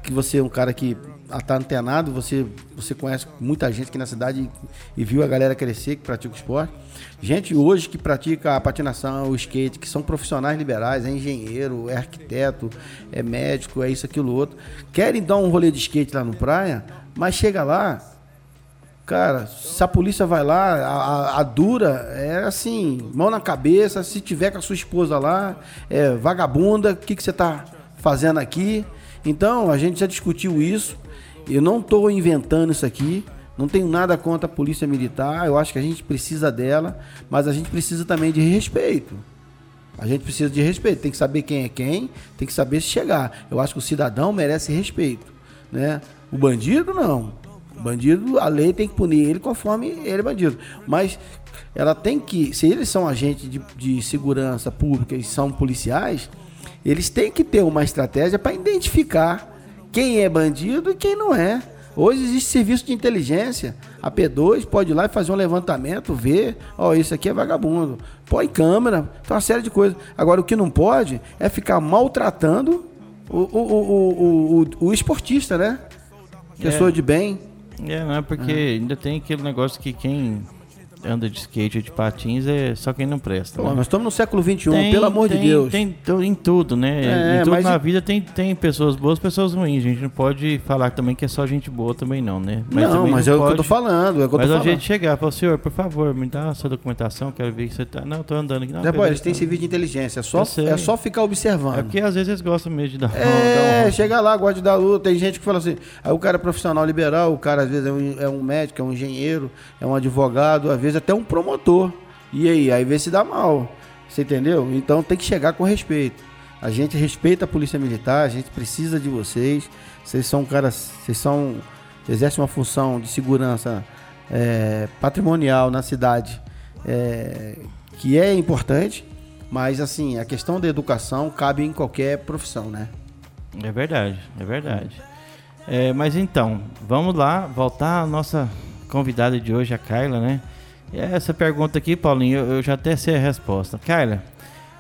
que você é um cara que tá antenado, você, você conhece muita gente aqui na cidade e, e viu a galera crescer que pratica o esporte. Gente hoje que pratica a patinação, o skate, que são profissionais liberais, é engenheiro, é arquiteto, é médico, é isso, aquilo, outro. Querem dar um rolê de skate lá no praia, mas chega lá, Cara, se a polícia vai lá, a, a, dura é assim, mão na cabeça, se tiver com a sua esposa lá, é vagabunda, o que, que você tá fazendo aqui? Então, a gente já discutiu isso. Eu não estou inventando isso aqui. Não tenho nada contra a polícia militar. Eu acho que a gente precisa dela, mas a gente precisa também de respeito. A gente precisa de respeito. Tem que saber quem é quem, tem que saber se chegar. Eu acho que o cidadão merece respeito, né? O bandido não. O bandido, a lei tem que punir ele conforme ele é bandido. Mas ela tem que, se eles são agentes de, de segurança pública e são policiais, eles têm que ter uma estratégia para identificar quem é bandido e quem não é. Hoje existe serviço de inteligência. A P2 pode ir lá e fazer um levantamento, ver, ó, oh, isso aqui é vagabundo. Põe câmera, tem uma série de coisas. Agora, o que não pode é ficar maltratando o, o, o, o, esportista, né? Pessoa é. de bem. É, não é porque é. ainda tem aquele negócio que quem anda de skate ou de patins é só quem não presta. Pô, né? Nós estamos no século XXI, tem, pelo amor tem, de Deus. Tem, em tudo, né? É, em tudo na vida tem, tem pessoas boas pessoas ruins. A gente não pode falar também que é só gente boa também, não, né? Mas não, mas não é pode... o que eu tô falando. É mas tô a gente chegar, falar, senhor, por favor, me dá a sua documentação, quero ver que você tá. Não, eu tô andando aqui. Não, Depois, eles têm serviço de inteligência, é só, é só ficar observando. É porque às vezes eles gostam mesmo de dar É, dar chega lá, gosta de dar luta. Tem gente que fala assim, aí o cara é profissional liberal, o cara às vezes é um, é um médico, é um engenheiro, é um advogado, às vezes até um promotor e aí? Aí vê se dá mal. Você entendeu? Então tem que chegar com respeito. A gente respeita a polícia militar, a gente precisa de vocês. Vocês são caras, vocês são exercem uma função de segurança é, patrimonial na cidade é, que é importante, mas assim a questão da educação cabe em qualquer profissão, né? É verdade, é verdade. É, mas então vamos lá voltar à nossa convidada de hoje, a Carla, né? Essa pergunta aqui, Paulinho, eu já até sei a resposta. Carla,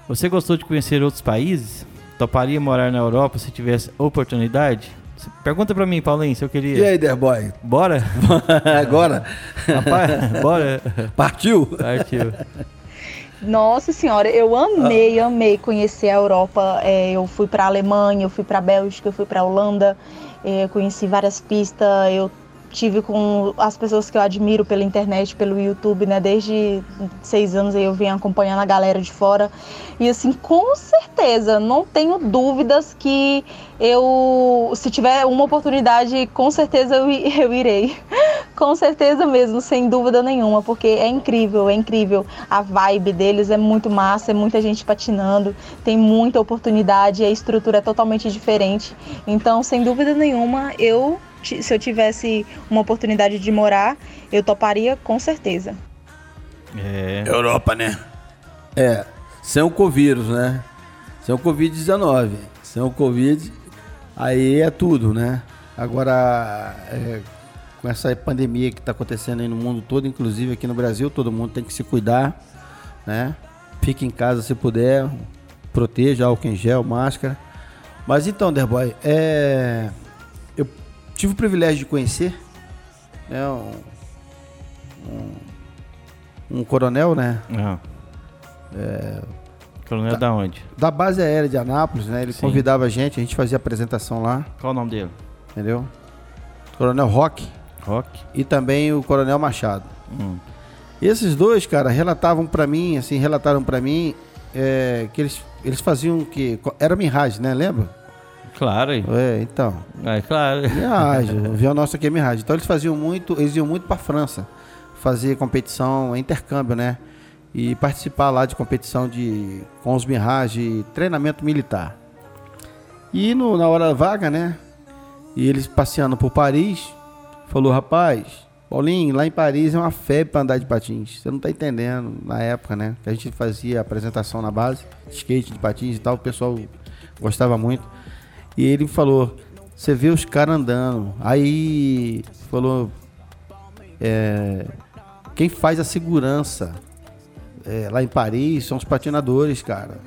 você gostou de conhecer outros países? Toparia morar na Europa se tivesse oportunidade? Pergunta pra mim, Paulinho, se eu queria. E aí, Derboy? Bora? Agora? Rapaz, bora. Partiu? Partiu. Nossa senhora, eu amei, amei conhecer a Europa. É, eu fui para Alemanha, eu fui para Bélgica, eu fui para Holanda, é, conheci várias pistas. Eu tive com as pessoas que eu admiro pela internet, pelo YouTube, né? Desde seis anos aí eu venho acompanhando a galera de fora. E assim, com certeza, não tenho dúvidas que eu, se tiver uma oportunidade, com certeza eu, eu irei. com certeza mesmo, sem dúvida nenhuma, porque é incrível, é incrível. A vibe deles é muito massa, é muita gente patinando, tem muita oportunidade, a estrutura é totalmente diferente. Então, sem dúvida nenhuma, eu se eu tivesse uma oportunidade de morar, eu toparia com certeza. É. Europa, né? É. Sem o Covid, né? Sem o Covid-19. Sem o Covid, aí é tudo, né? Agora, é, com essa pandemia que está acontecendo aí no mundo todo, inclusive aqui no Brasil, todo mundo tem que se cuidar, né? Fique em casa se puder, proteja álcool em gel, máscara. Mas então, Derboy, é tive o privilégio de conhecer né, um, um, um coronel, né? É, coronel da, da, onde? Da base aérea de Anápolis, né? Ele Sim. convidava a gente, a gente fazia apresentação lá. Qual o nome dele? Entendeu? Coronel Rock. Rock. E também o Coronel Machado. Hum. Esses dois, cara, relatavam para mim, assim, relataram para mim é, que eles, eles faziam que era miragem, né? Lembra? Claro. É, então. É, claro. Mirage, o avião nosso aqui é Mirage. Então eles faziam muito, eles iam muito para França fazer competição, intercâmbio, né? E participar lá de competição de com os Mirage, treinamento militar. E no, na hora vaga, né? E eles passeando por Paris, falou: rapaz, Paulinho, lá em Paris é uma febre para andar de patins. Você não tá entendendo na época, né? Que a gente fazia apresentação na base, skate de patins e tal, o pessoal gostava muito. E ele falou: Você vê os caras andando. Aí falou: é, Quem faz a segurança é, lá em Paris são os patinadores, cara.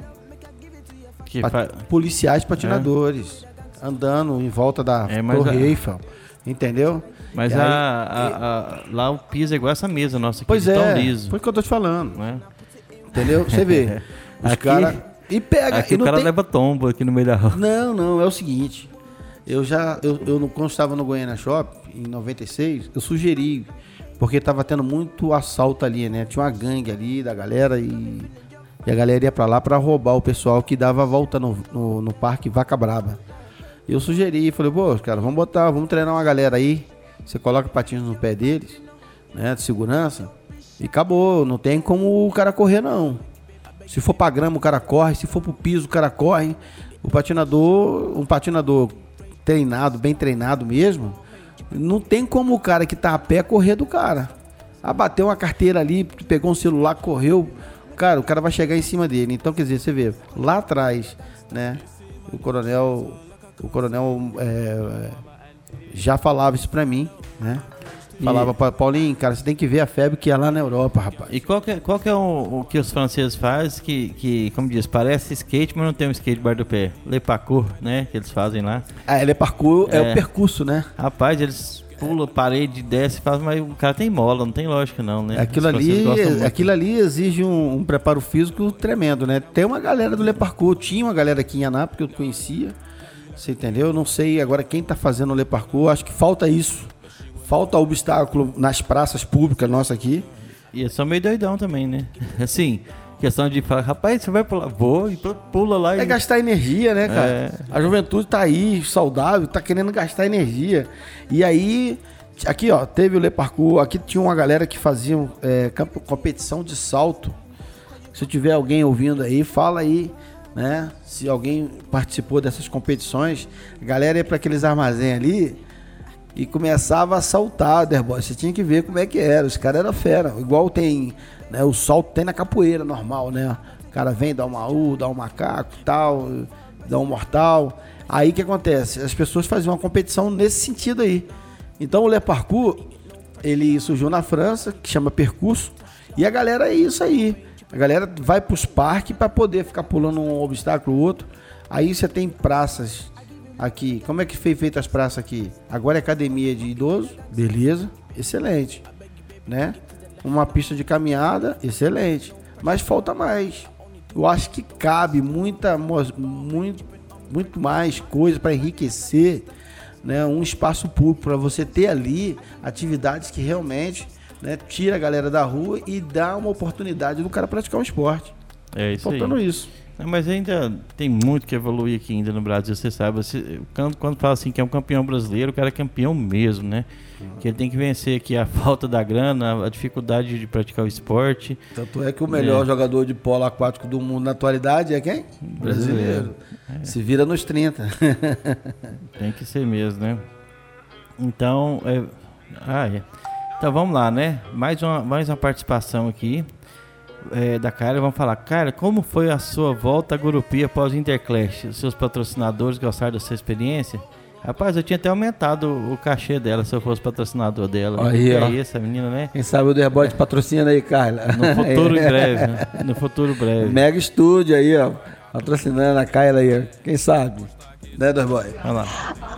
Pat policiais patinadores. É. Andando em volta da é, Torre Eiffel. Entendeu? Mas a, a, a, lá o piso é igual essa mesa nossa aqui, pois é, liso. Foi o que eu tô te falando. É? Entendeu? Você vê. os caras e pega. Aqui e o cara tem... leva tombo aqui no meio da rua. Não, não, é o seguinte. Eu já, eu, eu quando estava no Goiânia Shop, em 96, eu sugeri porque tava tendo muito assalto ali, né? Tinha uma gangue ali da galera e, e a galera ia para lá para roubar o pessoal que dava a volta no, no, no parque Vaca Braba. Eu sugeri, falei, pô, cara, vamos botar, vamos treinar uma galera aí. Você coloca patins no pé deles, né? De segurança. E acabou, não tem como o cara correr, não. Se for pra grama, o cara corre. Se for pro piso, o cara corre. O patinador, um patinador treinado, bem treinado mesmo, não tem como o cara que tá a pé correr do cara. Abateu uma carteira ali, pegou um celular, correu. Cara, o cara vai chegar em cima dele. Então, quer dizer, você vê, lá atrás, né? O coronel, o coronel é, já falava isso pra mim, né? Falava para Paulinho, cara, você tem que ver a febre que é lá na Europa, rapaz. E qual que é, qual que é o, o, que os franceses fazem que, que, como diz, parece skate, mas não tem um skate bar do pé? Le parcours, né? Que eles fazem lá. Ah, le parcours é, é o percurso, né? Rapaz, eles pulam parede, desce, faz, mas o cara tem mola, não tem lógica não, né? Aquilo ali, aquilo ali exige um, um, preparo físico tremendo, né? Tem uma galera do Le Parcours, tinha uma galera aqui em Anápolis que eu conhecia, você entendeu? Eu não sei agora quem tá fazendo o Le Parcours, acho que falta isso falta obstáculo nas praças públicas nossa aqui. E eu sou meio doidão também, né? Assim, questão de falar, rapaz, você vai pular, vou e pula lá. É e... gastar energia, né, cara? É... A juventude tá aí, saudável, tá querendo gastar energia. E aí, aqui, ó, teve o Le Parkour, aqui tinha uma galera que fazia é, competição de salto. Se tiver alguém ouvindo aí, fala aí, né? Se alguém participou dessas competições, a galera ia para aqueles armazéns ali, e começava a saltar, Derboy. Você tinha que ver como é que era. Os caras eram fera. Igual tem, né, o salto tem na capoeira normal, né? O cara vem, dá uma U, dá um macaco, tal, dá um mortal. Aí o que acontece? As pessoas faziam uma competição nesse sentido aí. Então o Le Parcours, ele surgiu na França, que chama Percurso, e a galera é isso aí. A galera vai para os parques para poder ficar pulando um obstáculo ou outro. Aí você tem praças aqui. Como é que foi feita as praças aqui? Agora é academia de idoso, beleza, excelente, né? Uma pista de caminhada, excelente. Mas falta mais. Eu acho que cabe muita, muito, muito mais coisa para enriquecer, né? Um espaço público para você ter ali atividades que realmente, né? Tira a galera da rua e dá uma oportunidade do cara praticar um esporte. É isso Faltando aí. isso. Mas ainda tem muito que evoluir aqui ainda no Brasil, você sabe. Você, quando, quando fala assim que é um campeão brasileiro, o cara é campeão mesmo, né? Uhum. Que ele tem que vencer aqui a falta da grana, a dificuldade de praticar o esporte. Tanto é que o melhor é. jogador de polo aquático do mundo na atualidade é quem? Brasileiro. É. Se vira nos 30. tem que ser mesmo, né? Então, é... Ah, é. Então vamos lá, né? Mais uma, mais uma participação aqui é, da Cara vão falar, cara, como foi a sua volta à Gurupi após o Interclash? Os seus patrocinadores gostaram da sua experiência? Rapaz, eu tinha até aumentado o cachê dela se eu fosse patrocinador dela. Aí, é ó. isso, a menina, né? Quem sabe o Derbote patrocina aí, Carla. No futuro é. breve, né? No futuro breve. Mega Estúdio aí, ó. Patrocinando a Kyla aí, quem sabe? Né, lá.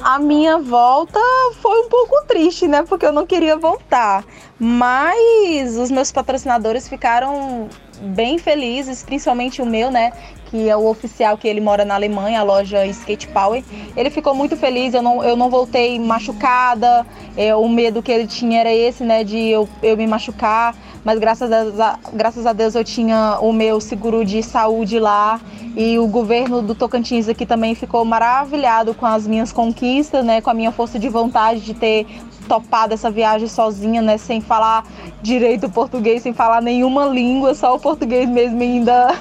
A minha volta foi um pouco triste, né? Porque eu não queria voltar. Mas os meus patrocinadores ficaram bem felizes, principalmente o meu, né? Que é o oficial que ele mora na Alemanha, a loja Skate Power. Ele ficou muito feliz, eu não, eu não voltei machucada. É, o medo que ele tinha era esse, né? De eu, eu me machucar. Mas graças a, graças a Deus eu tinha o meu seguro de saúde lá. E o governo do Tocantins aqui também ficou maravilhado com as minhas conquistas, né? Com a minha força de vontade de ter topado essa viagem sozinha, né? Sem falar direito português, sem falar nenhuma língua, só o português mesmo ainda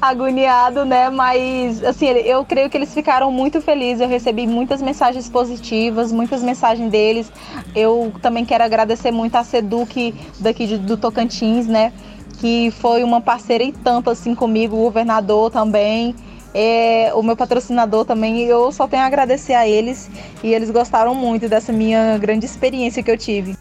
agoniado, né? Mas, assim, eu creio que eles ficaram muito felizes. Eu recebi muitas mensagens positivas, muitas mensagens deles. Eu também quero agradecer muito a Seduc daqui do Tocantins, né? Que foi uma parceira e tanto assim comigo, o governador também é, o meu patrocinador também, eu só tenho a agradecer a eles e eles gostaram muito dessa minha grande experiência que eu tive.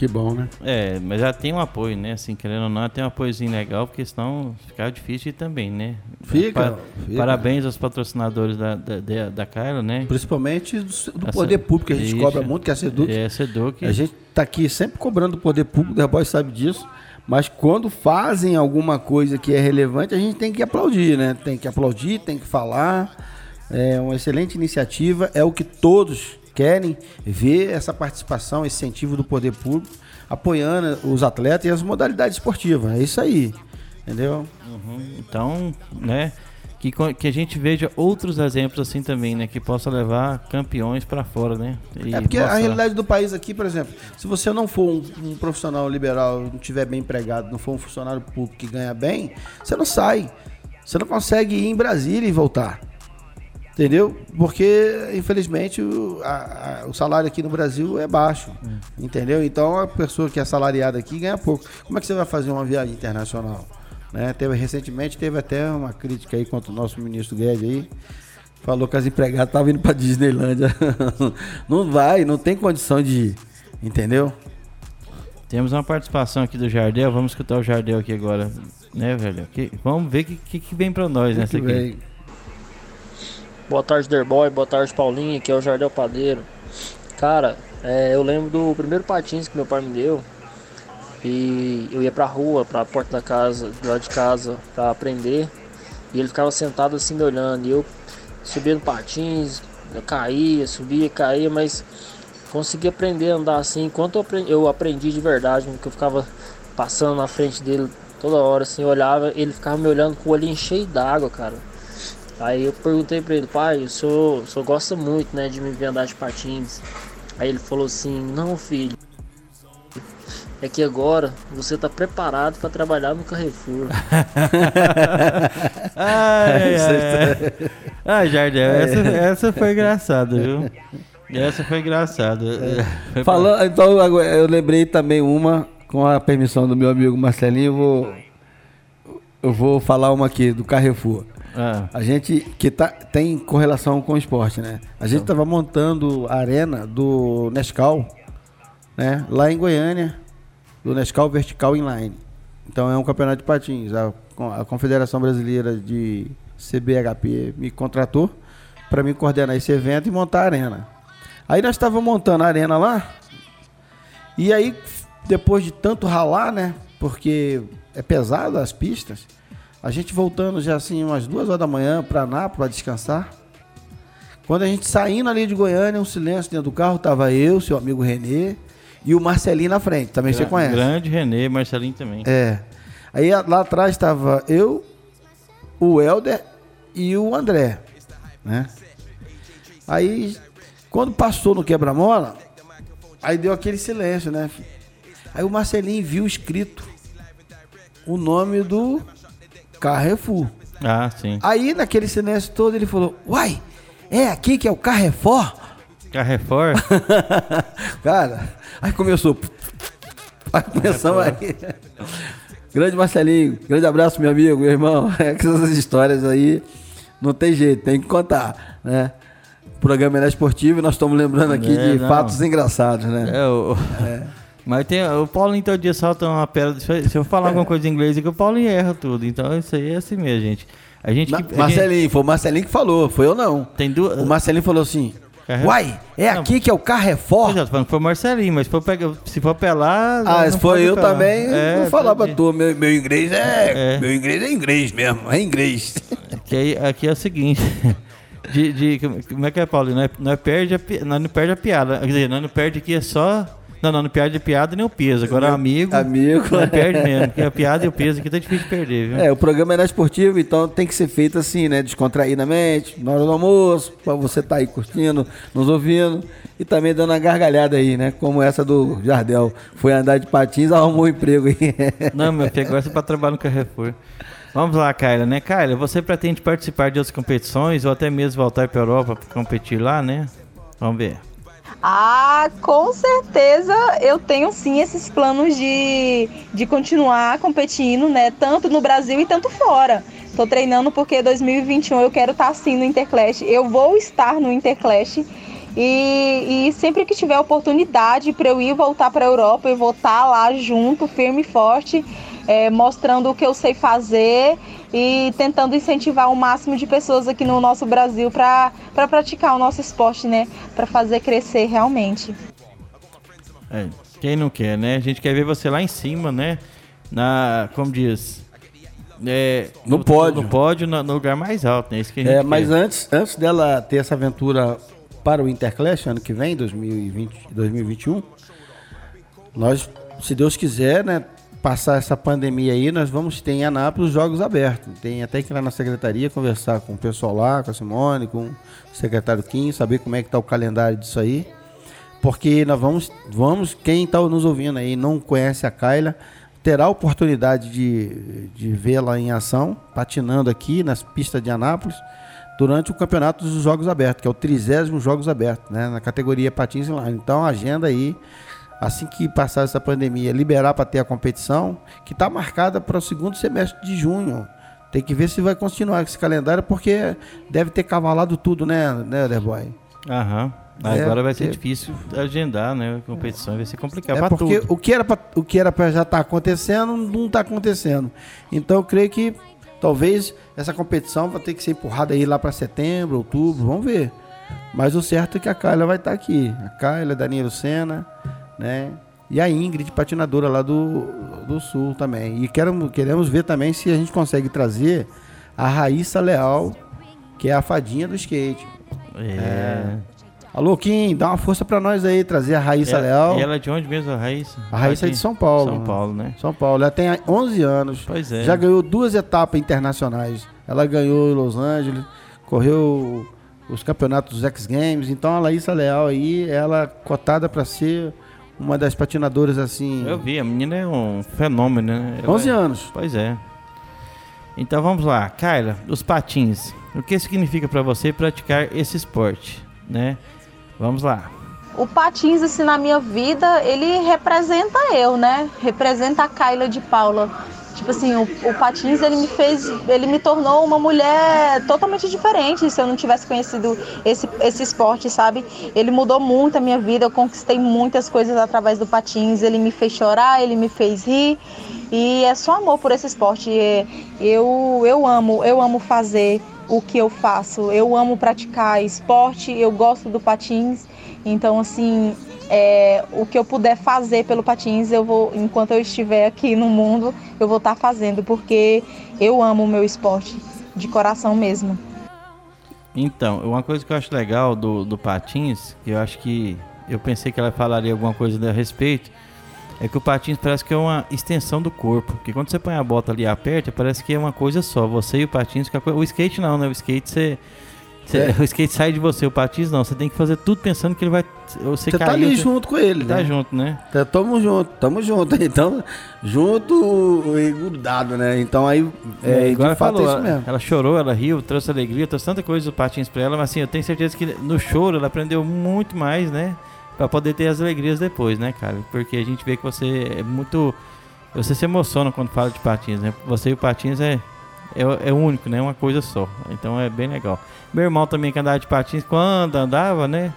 Que bom, né? É, mas já tem um apoio, né? Assim, querendo ou não, tem um apoiozinho legal, porque senão fica difícil também, né? Fica, fica. Parabéns aos patrocinadores da, da, da Kyla, né? Principalmente do, do poder público, que a gente cobra muito, que é a Seduc. É, a Seduc. A gente tá aqui sempre cobrando o poder público, o Boy sabe disso. Mas quando fazem alguma coisa que é relevante, a gente tem que aplaudir, né? Tem que aplaudir, tem que falar. É uma excelente iniciativa, é o que todos querem ver essa participação, esse incentivo do poder público apoiando os atletas e as modalidades esportivas. É isso aí, entendeu? Uhum. Então, né? Que, que a gente veja outros exemplos assim também, né? Que possa levar campeões para fora, né? E é porque mostrar. a realidade do país aqui, por exemplo, se você não for um, um profissional liberal, não tiver bem empregado, não for um funcionário público que ganha bem, você não sai. Você não consegue ir em Brasília e voltar. Entendeu? Porque, infelizmente, o, a, a, o salário aqui no Brasil é baixo. Hum. Entendeu? Então, a pessoa que é salariada aqui ganha pouco. Como é que você vai fazer uma viagem internacional? Né? Teve, recentemente teve até uma crítica aí contra o nosso ministro Guedes aí. Falou que as empregadas estavam indo para Disneylândia. não vai, não tem condição de ir. Entendeu? Temos uma participação aqui do Jardel. Vamos escutar o Jardel aqui agora. Né, velho? Que, vamos ver o que, que, que, vem para nós nessa aqui. Vem? Boa tarde, Derboy. Boa tarde, Paulinho. Aqui é o Jardel Padeiro. Cara, é, eu lembro do primeiro patins que meu pai me deu. E eu ia pra rua, pra porta da casa, do lado de casa, pra aprender. E ele ficava sentado assim me olhando. E eu subia no patins, eu caía, subia, caía, mas consegui aprender a andar assim. Enquanto eu aprendi, eu aprendi de verdade, porque eu ficava passando na frente dele toda hora, assim, eu olhava, ele ficava me olhando com o olhinho cheio d'água, cara. Aí eu perguntei pra ele, pai, o senhor, o senhor gosta muito, né, de me ver andar de patins. Aí ele falou assim, não filho, é que agora você tá preparado para trabalhar no Carrefour. ai, ai, ai. Jardel, essa, essa foi engraçada, viu? Essa foi engraçada. É. Falando, então eu lembrei também uma, com a permissão do meu amigo Marcelinho, eu vou, eu vou falar uma aqui do Carrefour. Ah. A gente que tá, tem correlação com o esporte, né? A gente estava montando a arena do Nescau, né? Lá em Goiânia, do Nescau Vertical Inline. Então é um campeonato de patins. A, a Confederação Brasileira de CBHP me contratou para me coordenar esse evento e montar a arena. Aí nós estávamos montando a arena lá. E aí, depois de tanto ralar, né? Porque é pesado as pistas. A gente voltando já assim umas duas horas da manhã para Nápoles para descansar. Quando a gente saindo ali de Goiânia, um silêncio dentro do carro, tava eu, seu amigo Renê e o Marcelinho na frente, também você conhece. Grande Renê, Marcelinho também. É. Aí lá atrás estava eu, o Helder e o André, né? Aí quando passou no quebra-mola, aí deu aquele silêncio, né? Aí o Marcelinho viu escrito o nome do Carrefour. Ah, sim. Aí, naquele silêncio todo, ele falou: Uai, é aqui que é o Carrefour? Carrefour? Cara, aí começou. Aí começamos aí. Grande Marcelinho, grande abraço, meu amigo, meu irmão. É que essas histórias aí não tem jeito, tem que contar, né? O programa é esportivo e nós estamos lembrando aqui é, de não. fatos engraçados, né? É, o... é. Mas tem, o Paulinho todo dia solta uma pedra. Se eu falar alguma coisa em inglês, é que o Paulinho erra tudo. Então isso aí é assim mesmo, gente. A gente que, Marcelinho, gente... foi o Marcelinho que falou, foi eu não. Tem duas. O Marcelinho falou assim: Uai, é não, aqui que é o Carrefour? Exato, falando que foi o Marcelinho, mas se for, pegar, se for pelar. Ah, se for eu também, é, vou falar pra tu. Meu, meu inglês é, é, Meu inglês é inglês mesmo, é inglês. Aqui, aqui é o seguinte. De, de, como é que é, Paulo? Nós, nós, perde a, nós não perde a piada. Quer dizer, nós não perde aqui é só não, não, não perde piada nem o peso. Agora, Meu amigo. Amigo. Não perde mesmo. Porque a piada e o peso aqui tá difícil de perder, viu? É, o programa é na esportivo, então tem que ser feito assim, né? Descontraídamente, na hora do almoço, pra você estar tá aí curtindo, nos ouvindo e também dando uma gargalhada aí, né? Como essa do Jardel. Foi andar de patins, arrumou um emprego aí. Não, meu filho, agora você pra trabalhar no Carrefour. Vamos lá, Kyla, né? Kyla, você pretende participar de outras competições ou até mesmo voltar para a Europa para competir lá, né? Vamos ver. Ah, com certeza eu tenho sim esses planos de, de continuar competindo, né? Tanto no Brasil e tanto fora. Tô treinando porque 2021 eu quero estar tá, sim no Interclash. Eu vou estar no Interclash. E, e sempre que tiver oportunidade para eu ir voltar para a Europa, eu vou estar tá lá junto, firme e forte, é, mostrando o que eu sei fazer e tentando incentivar o máximo de pessoas aqui no nosso Brasil para pra praticar o nosso esporte, né? Para fazer crescer realmente. É, quem não quer, né? A gente quer ver você lá em cima, né? Na, como diz, é, no, no pódio, no pódio, no, no, lugar mais alto, né? Isso que a gente é, mas antes, antes dela ter essa aventura para o Interclash ano que vem, 2020, 2021. Nós, se Deus quiser, né, passar essa pandemia aí, nós vamos ter em Anápolis jogos abertos. Tem até que ir lá na secretaria conversar com o pessoal lá, com a Simone, com o secretário Kim, saber como é que está o calendário disso aí. Porque nós vamos, vamos quem está nos ouvindo aí não conhece a Kaila, terá a oportunidade de, de vê-la em ação, patinando aqui nas pistas de Anápolis, durante o campeonato dos Jogos Abertos, que é o 30 Jogos Abertos, né, na categoria Patins Inline. Então, agenda aí assim que passar essa pandemia, liberar para ter a competição, que está marcada para o segundo semestre de junho. Tem que ver se vai continuar esse calendário, porque deve ter cavalado tudo, né, né Derboy? Aham. É, Agora vai ser é, difícil agendar, né? A competição vai ser complicado é porque tudo. o que era pra, o que era para já estar tá acontecendo não está acontecendo. Então eu creio que talvez essa competição vai ter que ser empurrada aí lá para setembro, outubro, vamos ver. Mas o certo é que a Kyla vai estar tá aqui. A Kyla, Danilo Senna, né? E a Ingrid, patinadora lá do, do Sul também. E quero, queremos ver também se a gente consegue trazer a Raíssa Leal, que é a fadinha do skate. É. é. Alô, Kim, dá uma força pra nós aí, trazer a Raíssa ela, Leal. E ela é de onde mesmo, a Raíssa? A Raíssa é de São Paulo. São Paulo, né? São Paulo. Ela tem 11 anos. Pois é. Já ganhou duas etapas internacionais. Ela ganhou em Los Angeles, correu os campeonatos dos X Games. Então a Raíssa Leal aí, ela cotada para ser uma das patinadoras assim. Eu vi, a menina é um fenômeno, né? Ela 11 é... anos. Pois é. Então vamos lá, Kyla, os patins. O que significa para você praticar esse esporte, né? Vamos lá. O patins assim na minha vida, ele representa eu, né? Representa a Kyla de Paula Tipo assim, o, o patins ele me fez, ele me tornou uma mulher totalmente diferente se eu não tivesse conhecido esse, esse esporte, sabe? Ele mudou muito a minha vida, eu conquistei muitas coisas através do patins, ele me fez chorar, ele me fez rir e é só amor por esse esporte. Eu, eu amo, eu amo fazer o que eu faço, eu amo praticar esporte, eu gosto do patins, então assim, é, o que eu puder fazer pelo patins, eu vou, enquanto eu estiver aqui no mundo, eu vou estar tá fazendo, porque eu amo o meu esporte de coração mesmo. Então, uma coisa que eu acho legal do, do patins, eu acho que eu pensei que ela falaria alguma coisa a respeito, é que o patins parece que é uma extensão do corpo. Porque quando você põe a bota ali e aperta, parece que é uma coisa só. Você e o patins. O skate não, né? O skate você é. O skate sai de você, o patins não. Você tem que fazer tudo pensando que ele vai. Você, tá ali você... junto com ele, tá né? Tá junto, né? Tá, tamo junto, tamo junto. Então, junto e grudado, né? Então aí. É, é igual fato falou, é isso mesmo. Ela chorou, ela riu, trouxe alegria, trouxe tanta coisa do patins pra ela, mas assim, eu tenho certeza que no choro ela aprendeu muito mais, né? Pra poder ter as alegrias depois, né, cara? Porque a gente vê que você é muito. Você se emociona quando fala de patins, né? Você e o patins é é, é único, né? Uma coisa só. Então é bem legal. Meu irmão também que andava de patins, quando andava, né?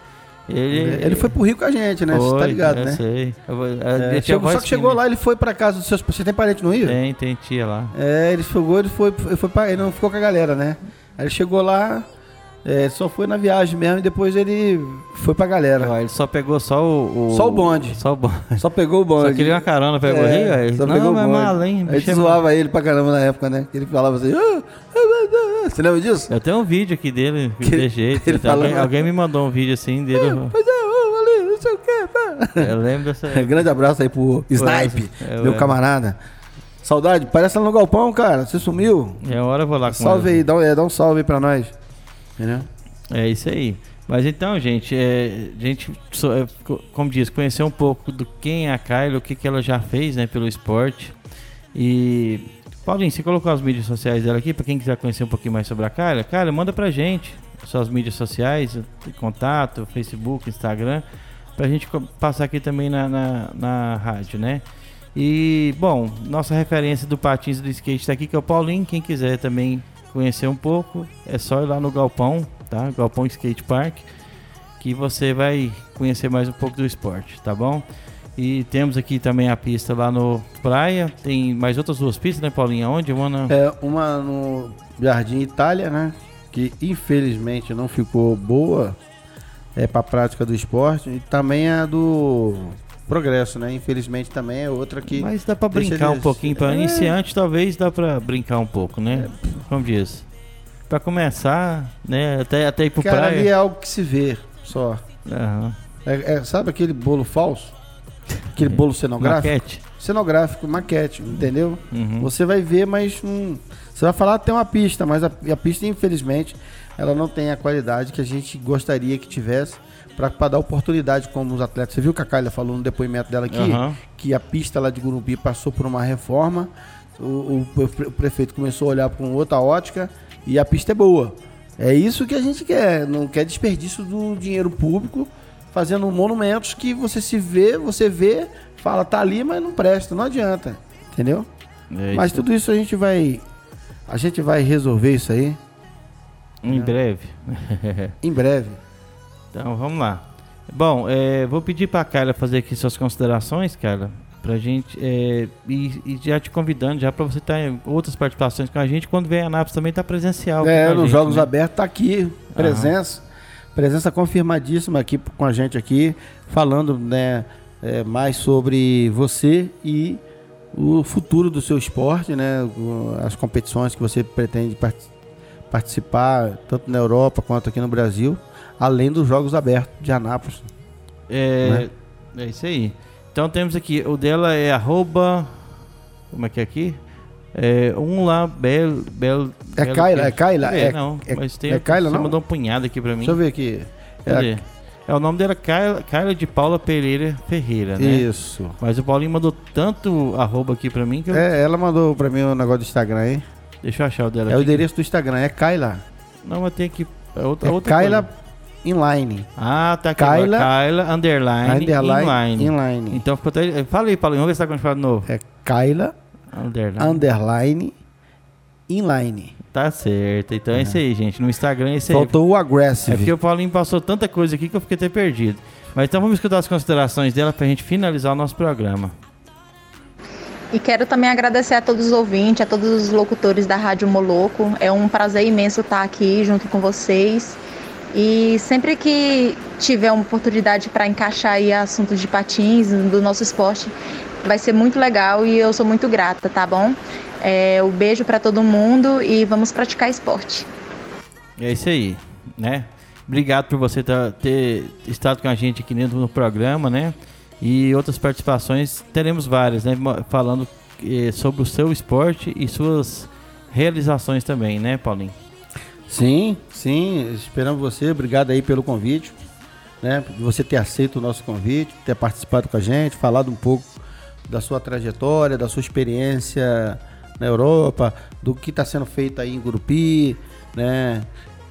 Ele, ele foi pro Rio com a gente, né? Você tá ligado, eu né? Sei. Eu, é, chegou, só que chegou né? lá, ele foi pra casa dos seus. Você tem parente no Rio? Tem, tem tia lá. É, ele chegou, ele foi, ele foi pra, ele não ficou com a galera, né? Aí ele chegou lá, é, só foi na viagem mesmo e depois ele foi pra galera. Ah, ele só pegou só o, o, Só o bonde. Só o bonde. Só pegou o bonde. Só queria uma carona, pegou é, Rio, Só não, pegou o bonde. Mal, hein? A gente é zoava ele pra caramba na época, né? Ele falava assim. Ah, ah, ah, você lembra disso? Eu tenho um vídeo aqui dele, que, de jeito. Ele falava, alguém, alguém, me mandou um vídeo assim dele. É, pois é, ali, não sei o que. Eu lembro dessa. Grande abraço aí pro Snipe, é, meu camarada. Saudade, parece lá no galpão, cara. Você sumiu. É hora eu vou lá com Salve aí, dá, é, dá um salve aí pra nós. É isso aí. Mas então, gente, é, gente, é, como diz, conhecer um pouco do quem é a Kyla, o que, que ela já fez né, pelo esporte. E, Paulinho, você colocou as mídias sociais dela aqui, para quem quiser conhecer um pouquinho mais sobre a Kyla, cara, manda pra gente suas mídias sociais, contato, Facebook, Instagram, pra gente passar aqui também na, na, na rádio, né? E, bom, nossa referência do patins do skate está aqui, que é o Paulinho. Quem quiser também conhecer um pouco, é só ir lá no Galpão, tá? Galpão Skate Park, que você vai conhecer mais um pouco do esporte, tá bom? E temos aqui também a pista lá no Praia. Tem mais outras duas pistas, né, Paulinha? Onde? Uma no... É, uma no Jardim Itália, né? Que infelizmente não ficou boa é, para a prática do esporte. E também a do Progresso, né? Infelizmente também é outra que. Mas dá para brincar um pouquinho. Para é... iniciante, talvez dá para brincar um pouco, né? É... Como diz para começar, né? Até, até ir pro Cara, praia. ali é algo que se vê. Só. Uhum. É, é, sabe aquele bolo falso? Aquele bolo cenográfico? Maquete. Cenográfico, maquete, entendeu? Uhum. Você vai ver, mas hum, você vai falar tem uma pista, mas a, a, pista, infelizmente, ela não tem a qualidade que a gente gostaria que tivesse para dar oportunidade como os atletas. Você viu que a Kyla falou no depoimento dela aqui, uhum. que a pista lá de Gurupi passou por uma reforma, o, o, o prefeito começou a olhar com outra ótica e a pista é boa. É isso que a gente quer, não quer desperdício do dinheiro público fazendo monumentos que você se vê, você vê, fala, tá ali, mas não presta, não adianta. Entendeu? É mas tudo isso a gente vai. A gente vai resolver isso aí. Em breve. em breve. Então vamos lá. Bom, é, vou pedir para a Carla fazer aqui suas considerações, Carla, pra gente é, e, e, já te convidando já para você estar tá em outras participações com a gente quando vier a Anápolis também tá presencial. É, nos gente, Jogos né? Abertos tá aqui, presença. Aham. Presença confirmadíssima aqui com a gente aqui, falando né, é, mais sobre você e o futuro do seu esporte, né? As competições que você pretende part participar, tanto na Europa quanto aqui no Brasil, além dos Jogos Abertos de Anápolis. É, né? é isso aí. Então temos aqui, o dela é arroba. Como é que é aqui? É, um lá, Bel. Bel é Kaila, é Kaila? É, não, é, mas tem. É Kaila, você não? mandou um punhado aqui pra mim. Deixa eu ver aqui. É, é o nome dela Kaila, de Paula Pereira Ferreira, né? Isso. Mas o Paulinho mandou tanto arroba aqui pra mim que eu... É, ela mandou pra mim o um negócio do Instagram aí. Deixa eu achar o dela É aqui. o endereço do Instagram, é Kaila. Não, mas tem aqui. É outra, é outra Kaila coisa. Inline. Ah, tá aqui. Kyla, Kyla underline, underline inline. inline. Então ficou até. Fala aí, Paulinho, vamos ver se tá continuando de novo. É Kyla underline, underline inline. Tá certo. Então é, é isso aí, gente. No Instagram é isso aí. Faltou o aggressive. É porque o Paulinho passou tanta coisa aqui que eu fiquei até perdido. Mas então vamos escutar as considerações dela pra gente finalizar o nosso programa. E quero também agradecer a todos os ouvintes, a todos os locutores da Rádio Moloco. É um prazer imenso estar aqui junto com vocês. E sempre que tiver uma oportunidade para encaixar aí assuntos de patins do nosso esporte, vai ser muito legal e eu sou muito grata, tá bom? É, um beijo para todo mundo e vamos praticar esporte. É isso aí, né? Obrigado por você tá, ter estado com a gente aqui dentro do programa, né? E outras participações teremos várias, né? Falando eh, sobre o seu esporte e suas realizações também, né, Paulinho? Sim, sim, esperamos você. Obrigado aí pelo convite, né? Você ter aceito o nosso convite, ter participado com a gente, falado um pouco da sua trajetória, da sua experiência na Europa, do que está sendo feito aí em Gurupi, né?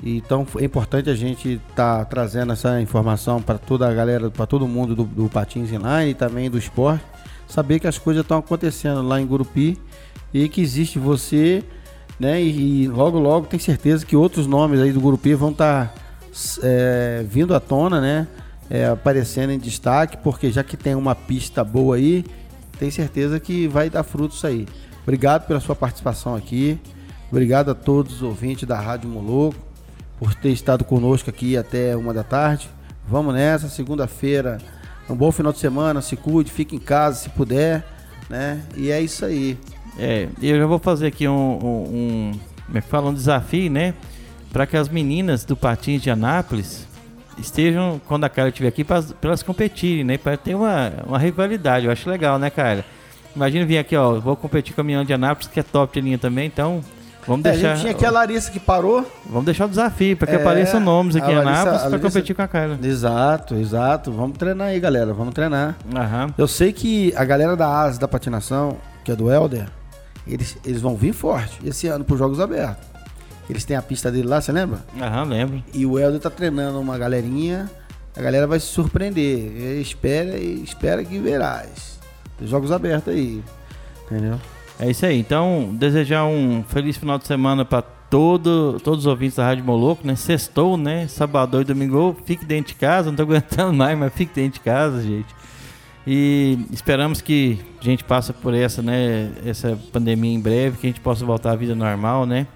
Então é importante a gente estar tá trazendo essa informação para toda a galera, para todo mundo do, do Patins Inline e também do esporte, saber que as coisas estão acontecendo lá em Gurupi e que existe você, né? E, e logo logo tem certeza que outros nomes aí do Gurupi vão estar tá, é, vindo à tona, né? É, aparecendo em destaque, porque já que tem uma pista boa aí, tem certeza que vai dar frutos aí. Obrigado pela sua participação aqui. Obrigado a todos os ouvintes da Rádio Moloco por ter estado conosco aqui até uma da tarde. Vamos nessa, segunda-feira. Um bom final de semana, se cuide, fique em casa se puder, né? E é isso aí. É, eu já vou fazer aqui um, um, um é fala, um desafio, né? Para que as meninas do Patins de Anápolis estejam, quando a Cara estiver aqui, para elas competirem, né? Para ter uma, uma rivalidade. Eu acho legal, né, cara? Imagina vir aqui, ó. Vou competir com a menina de Anápolis, que é top de linha também, então. Vamos deixar. É, a gente tinha aqui a Larissa que parou. Vamos deixar o desafio, para que é, apareçam nomes aqui em Anápolis para competir com a Kyla. Exato, exato. Vamos treinar aí, galera. Vamos treinar. Aham. Eu sei que a galera da ASA da patinação, que é do Helder, eles, eles vão vir forte esse ano para os Jogos Abertos. Eles têm a pista dele lá, você lembra? Aham, lembro. E o Helder tá treinando uma galerinha. A galera vai se surpreender. Espera, espera que verás. Jogos abertos aí. Entendeu? É isso aí. Então, desejar um feliz final de semana para todo, todos os ouvintes da Rádio Moloco, né? Sextou, né? Sábado e domingo. Fique dentro de casa. Não tô aguentando mais, mas fique dentro de casa, gente. E esperamos que a gente passe por essa, né? Essa pandemia em breve, que a gente possa voltar à vida normal, né?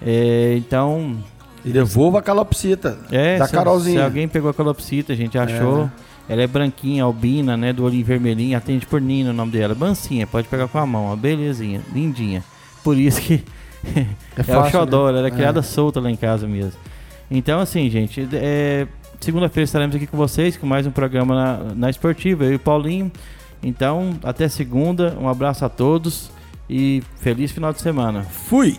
É, então. E devolva a calopsita é, da se, Carolzinha. Se alguém pegou a calopsita, a gente achou. É. Ela é branquinha, albina, né? Do olhinho vermelhinho. Atende por Nina o nome dela. Bancinha, pode pegar com a mão, ó, belezinha, lindinha. Por isso que é, é fácil, o xodó, né? ela é criada é. solta lá em casa mesmo. Então, assim, gente, é, segunda-feira estaremos aqui com vocês com mais um programa na, na Esportiva, eu e o Paulinho. Então, até segunda, um abraço a todos e feliz final de semana. Fui!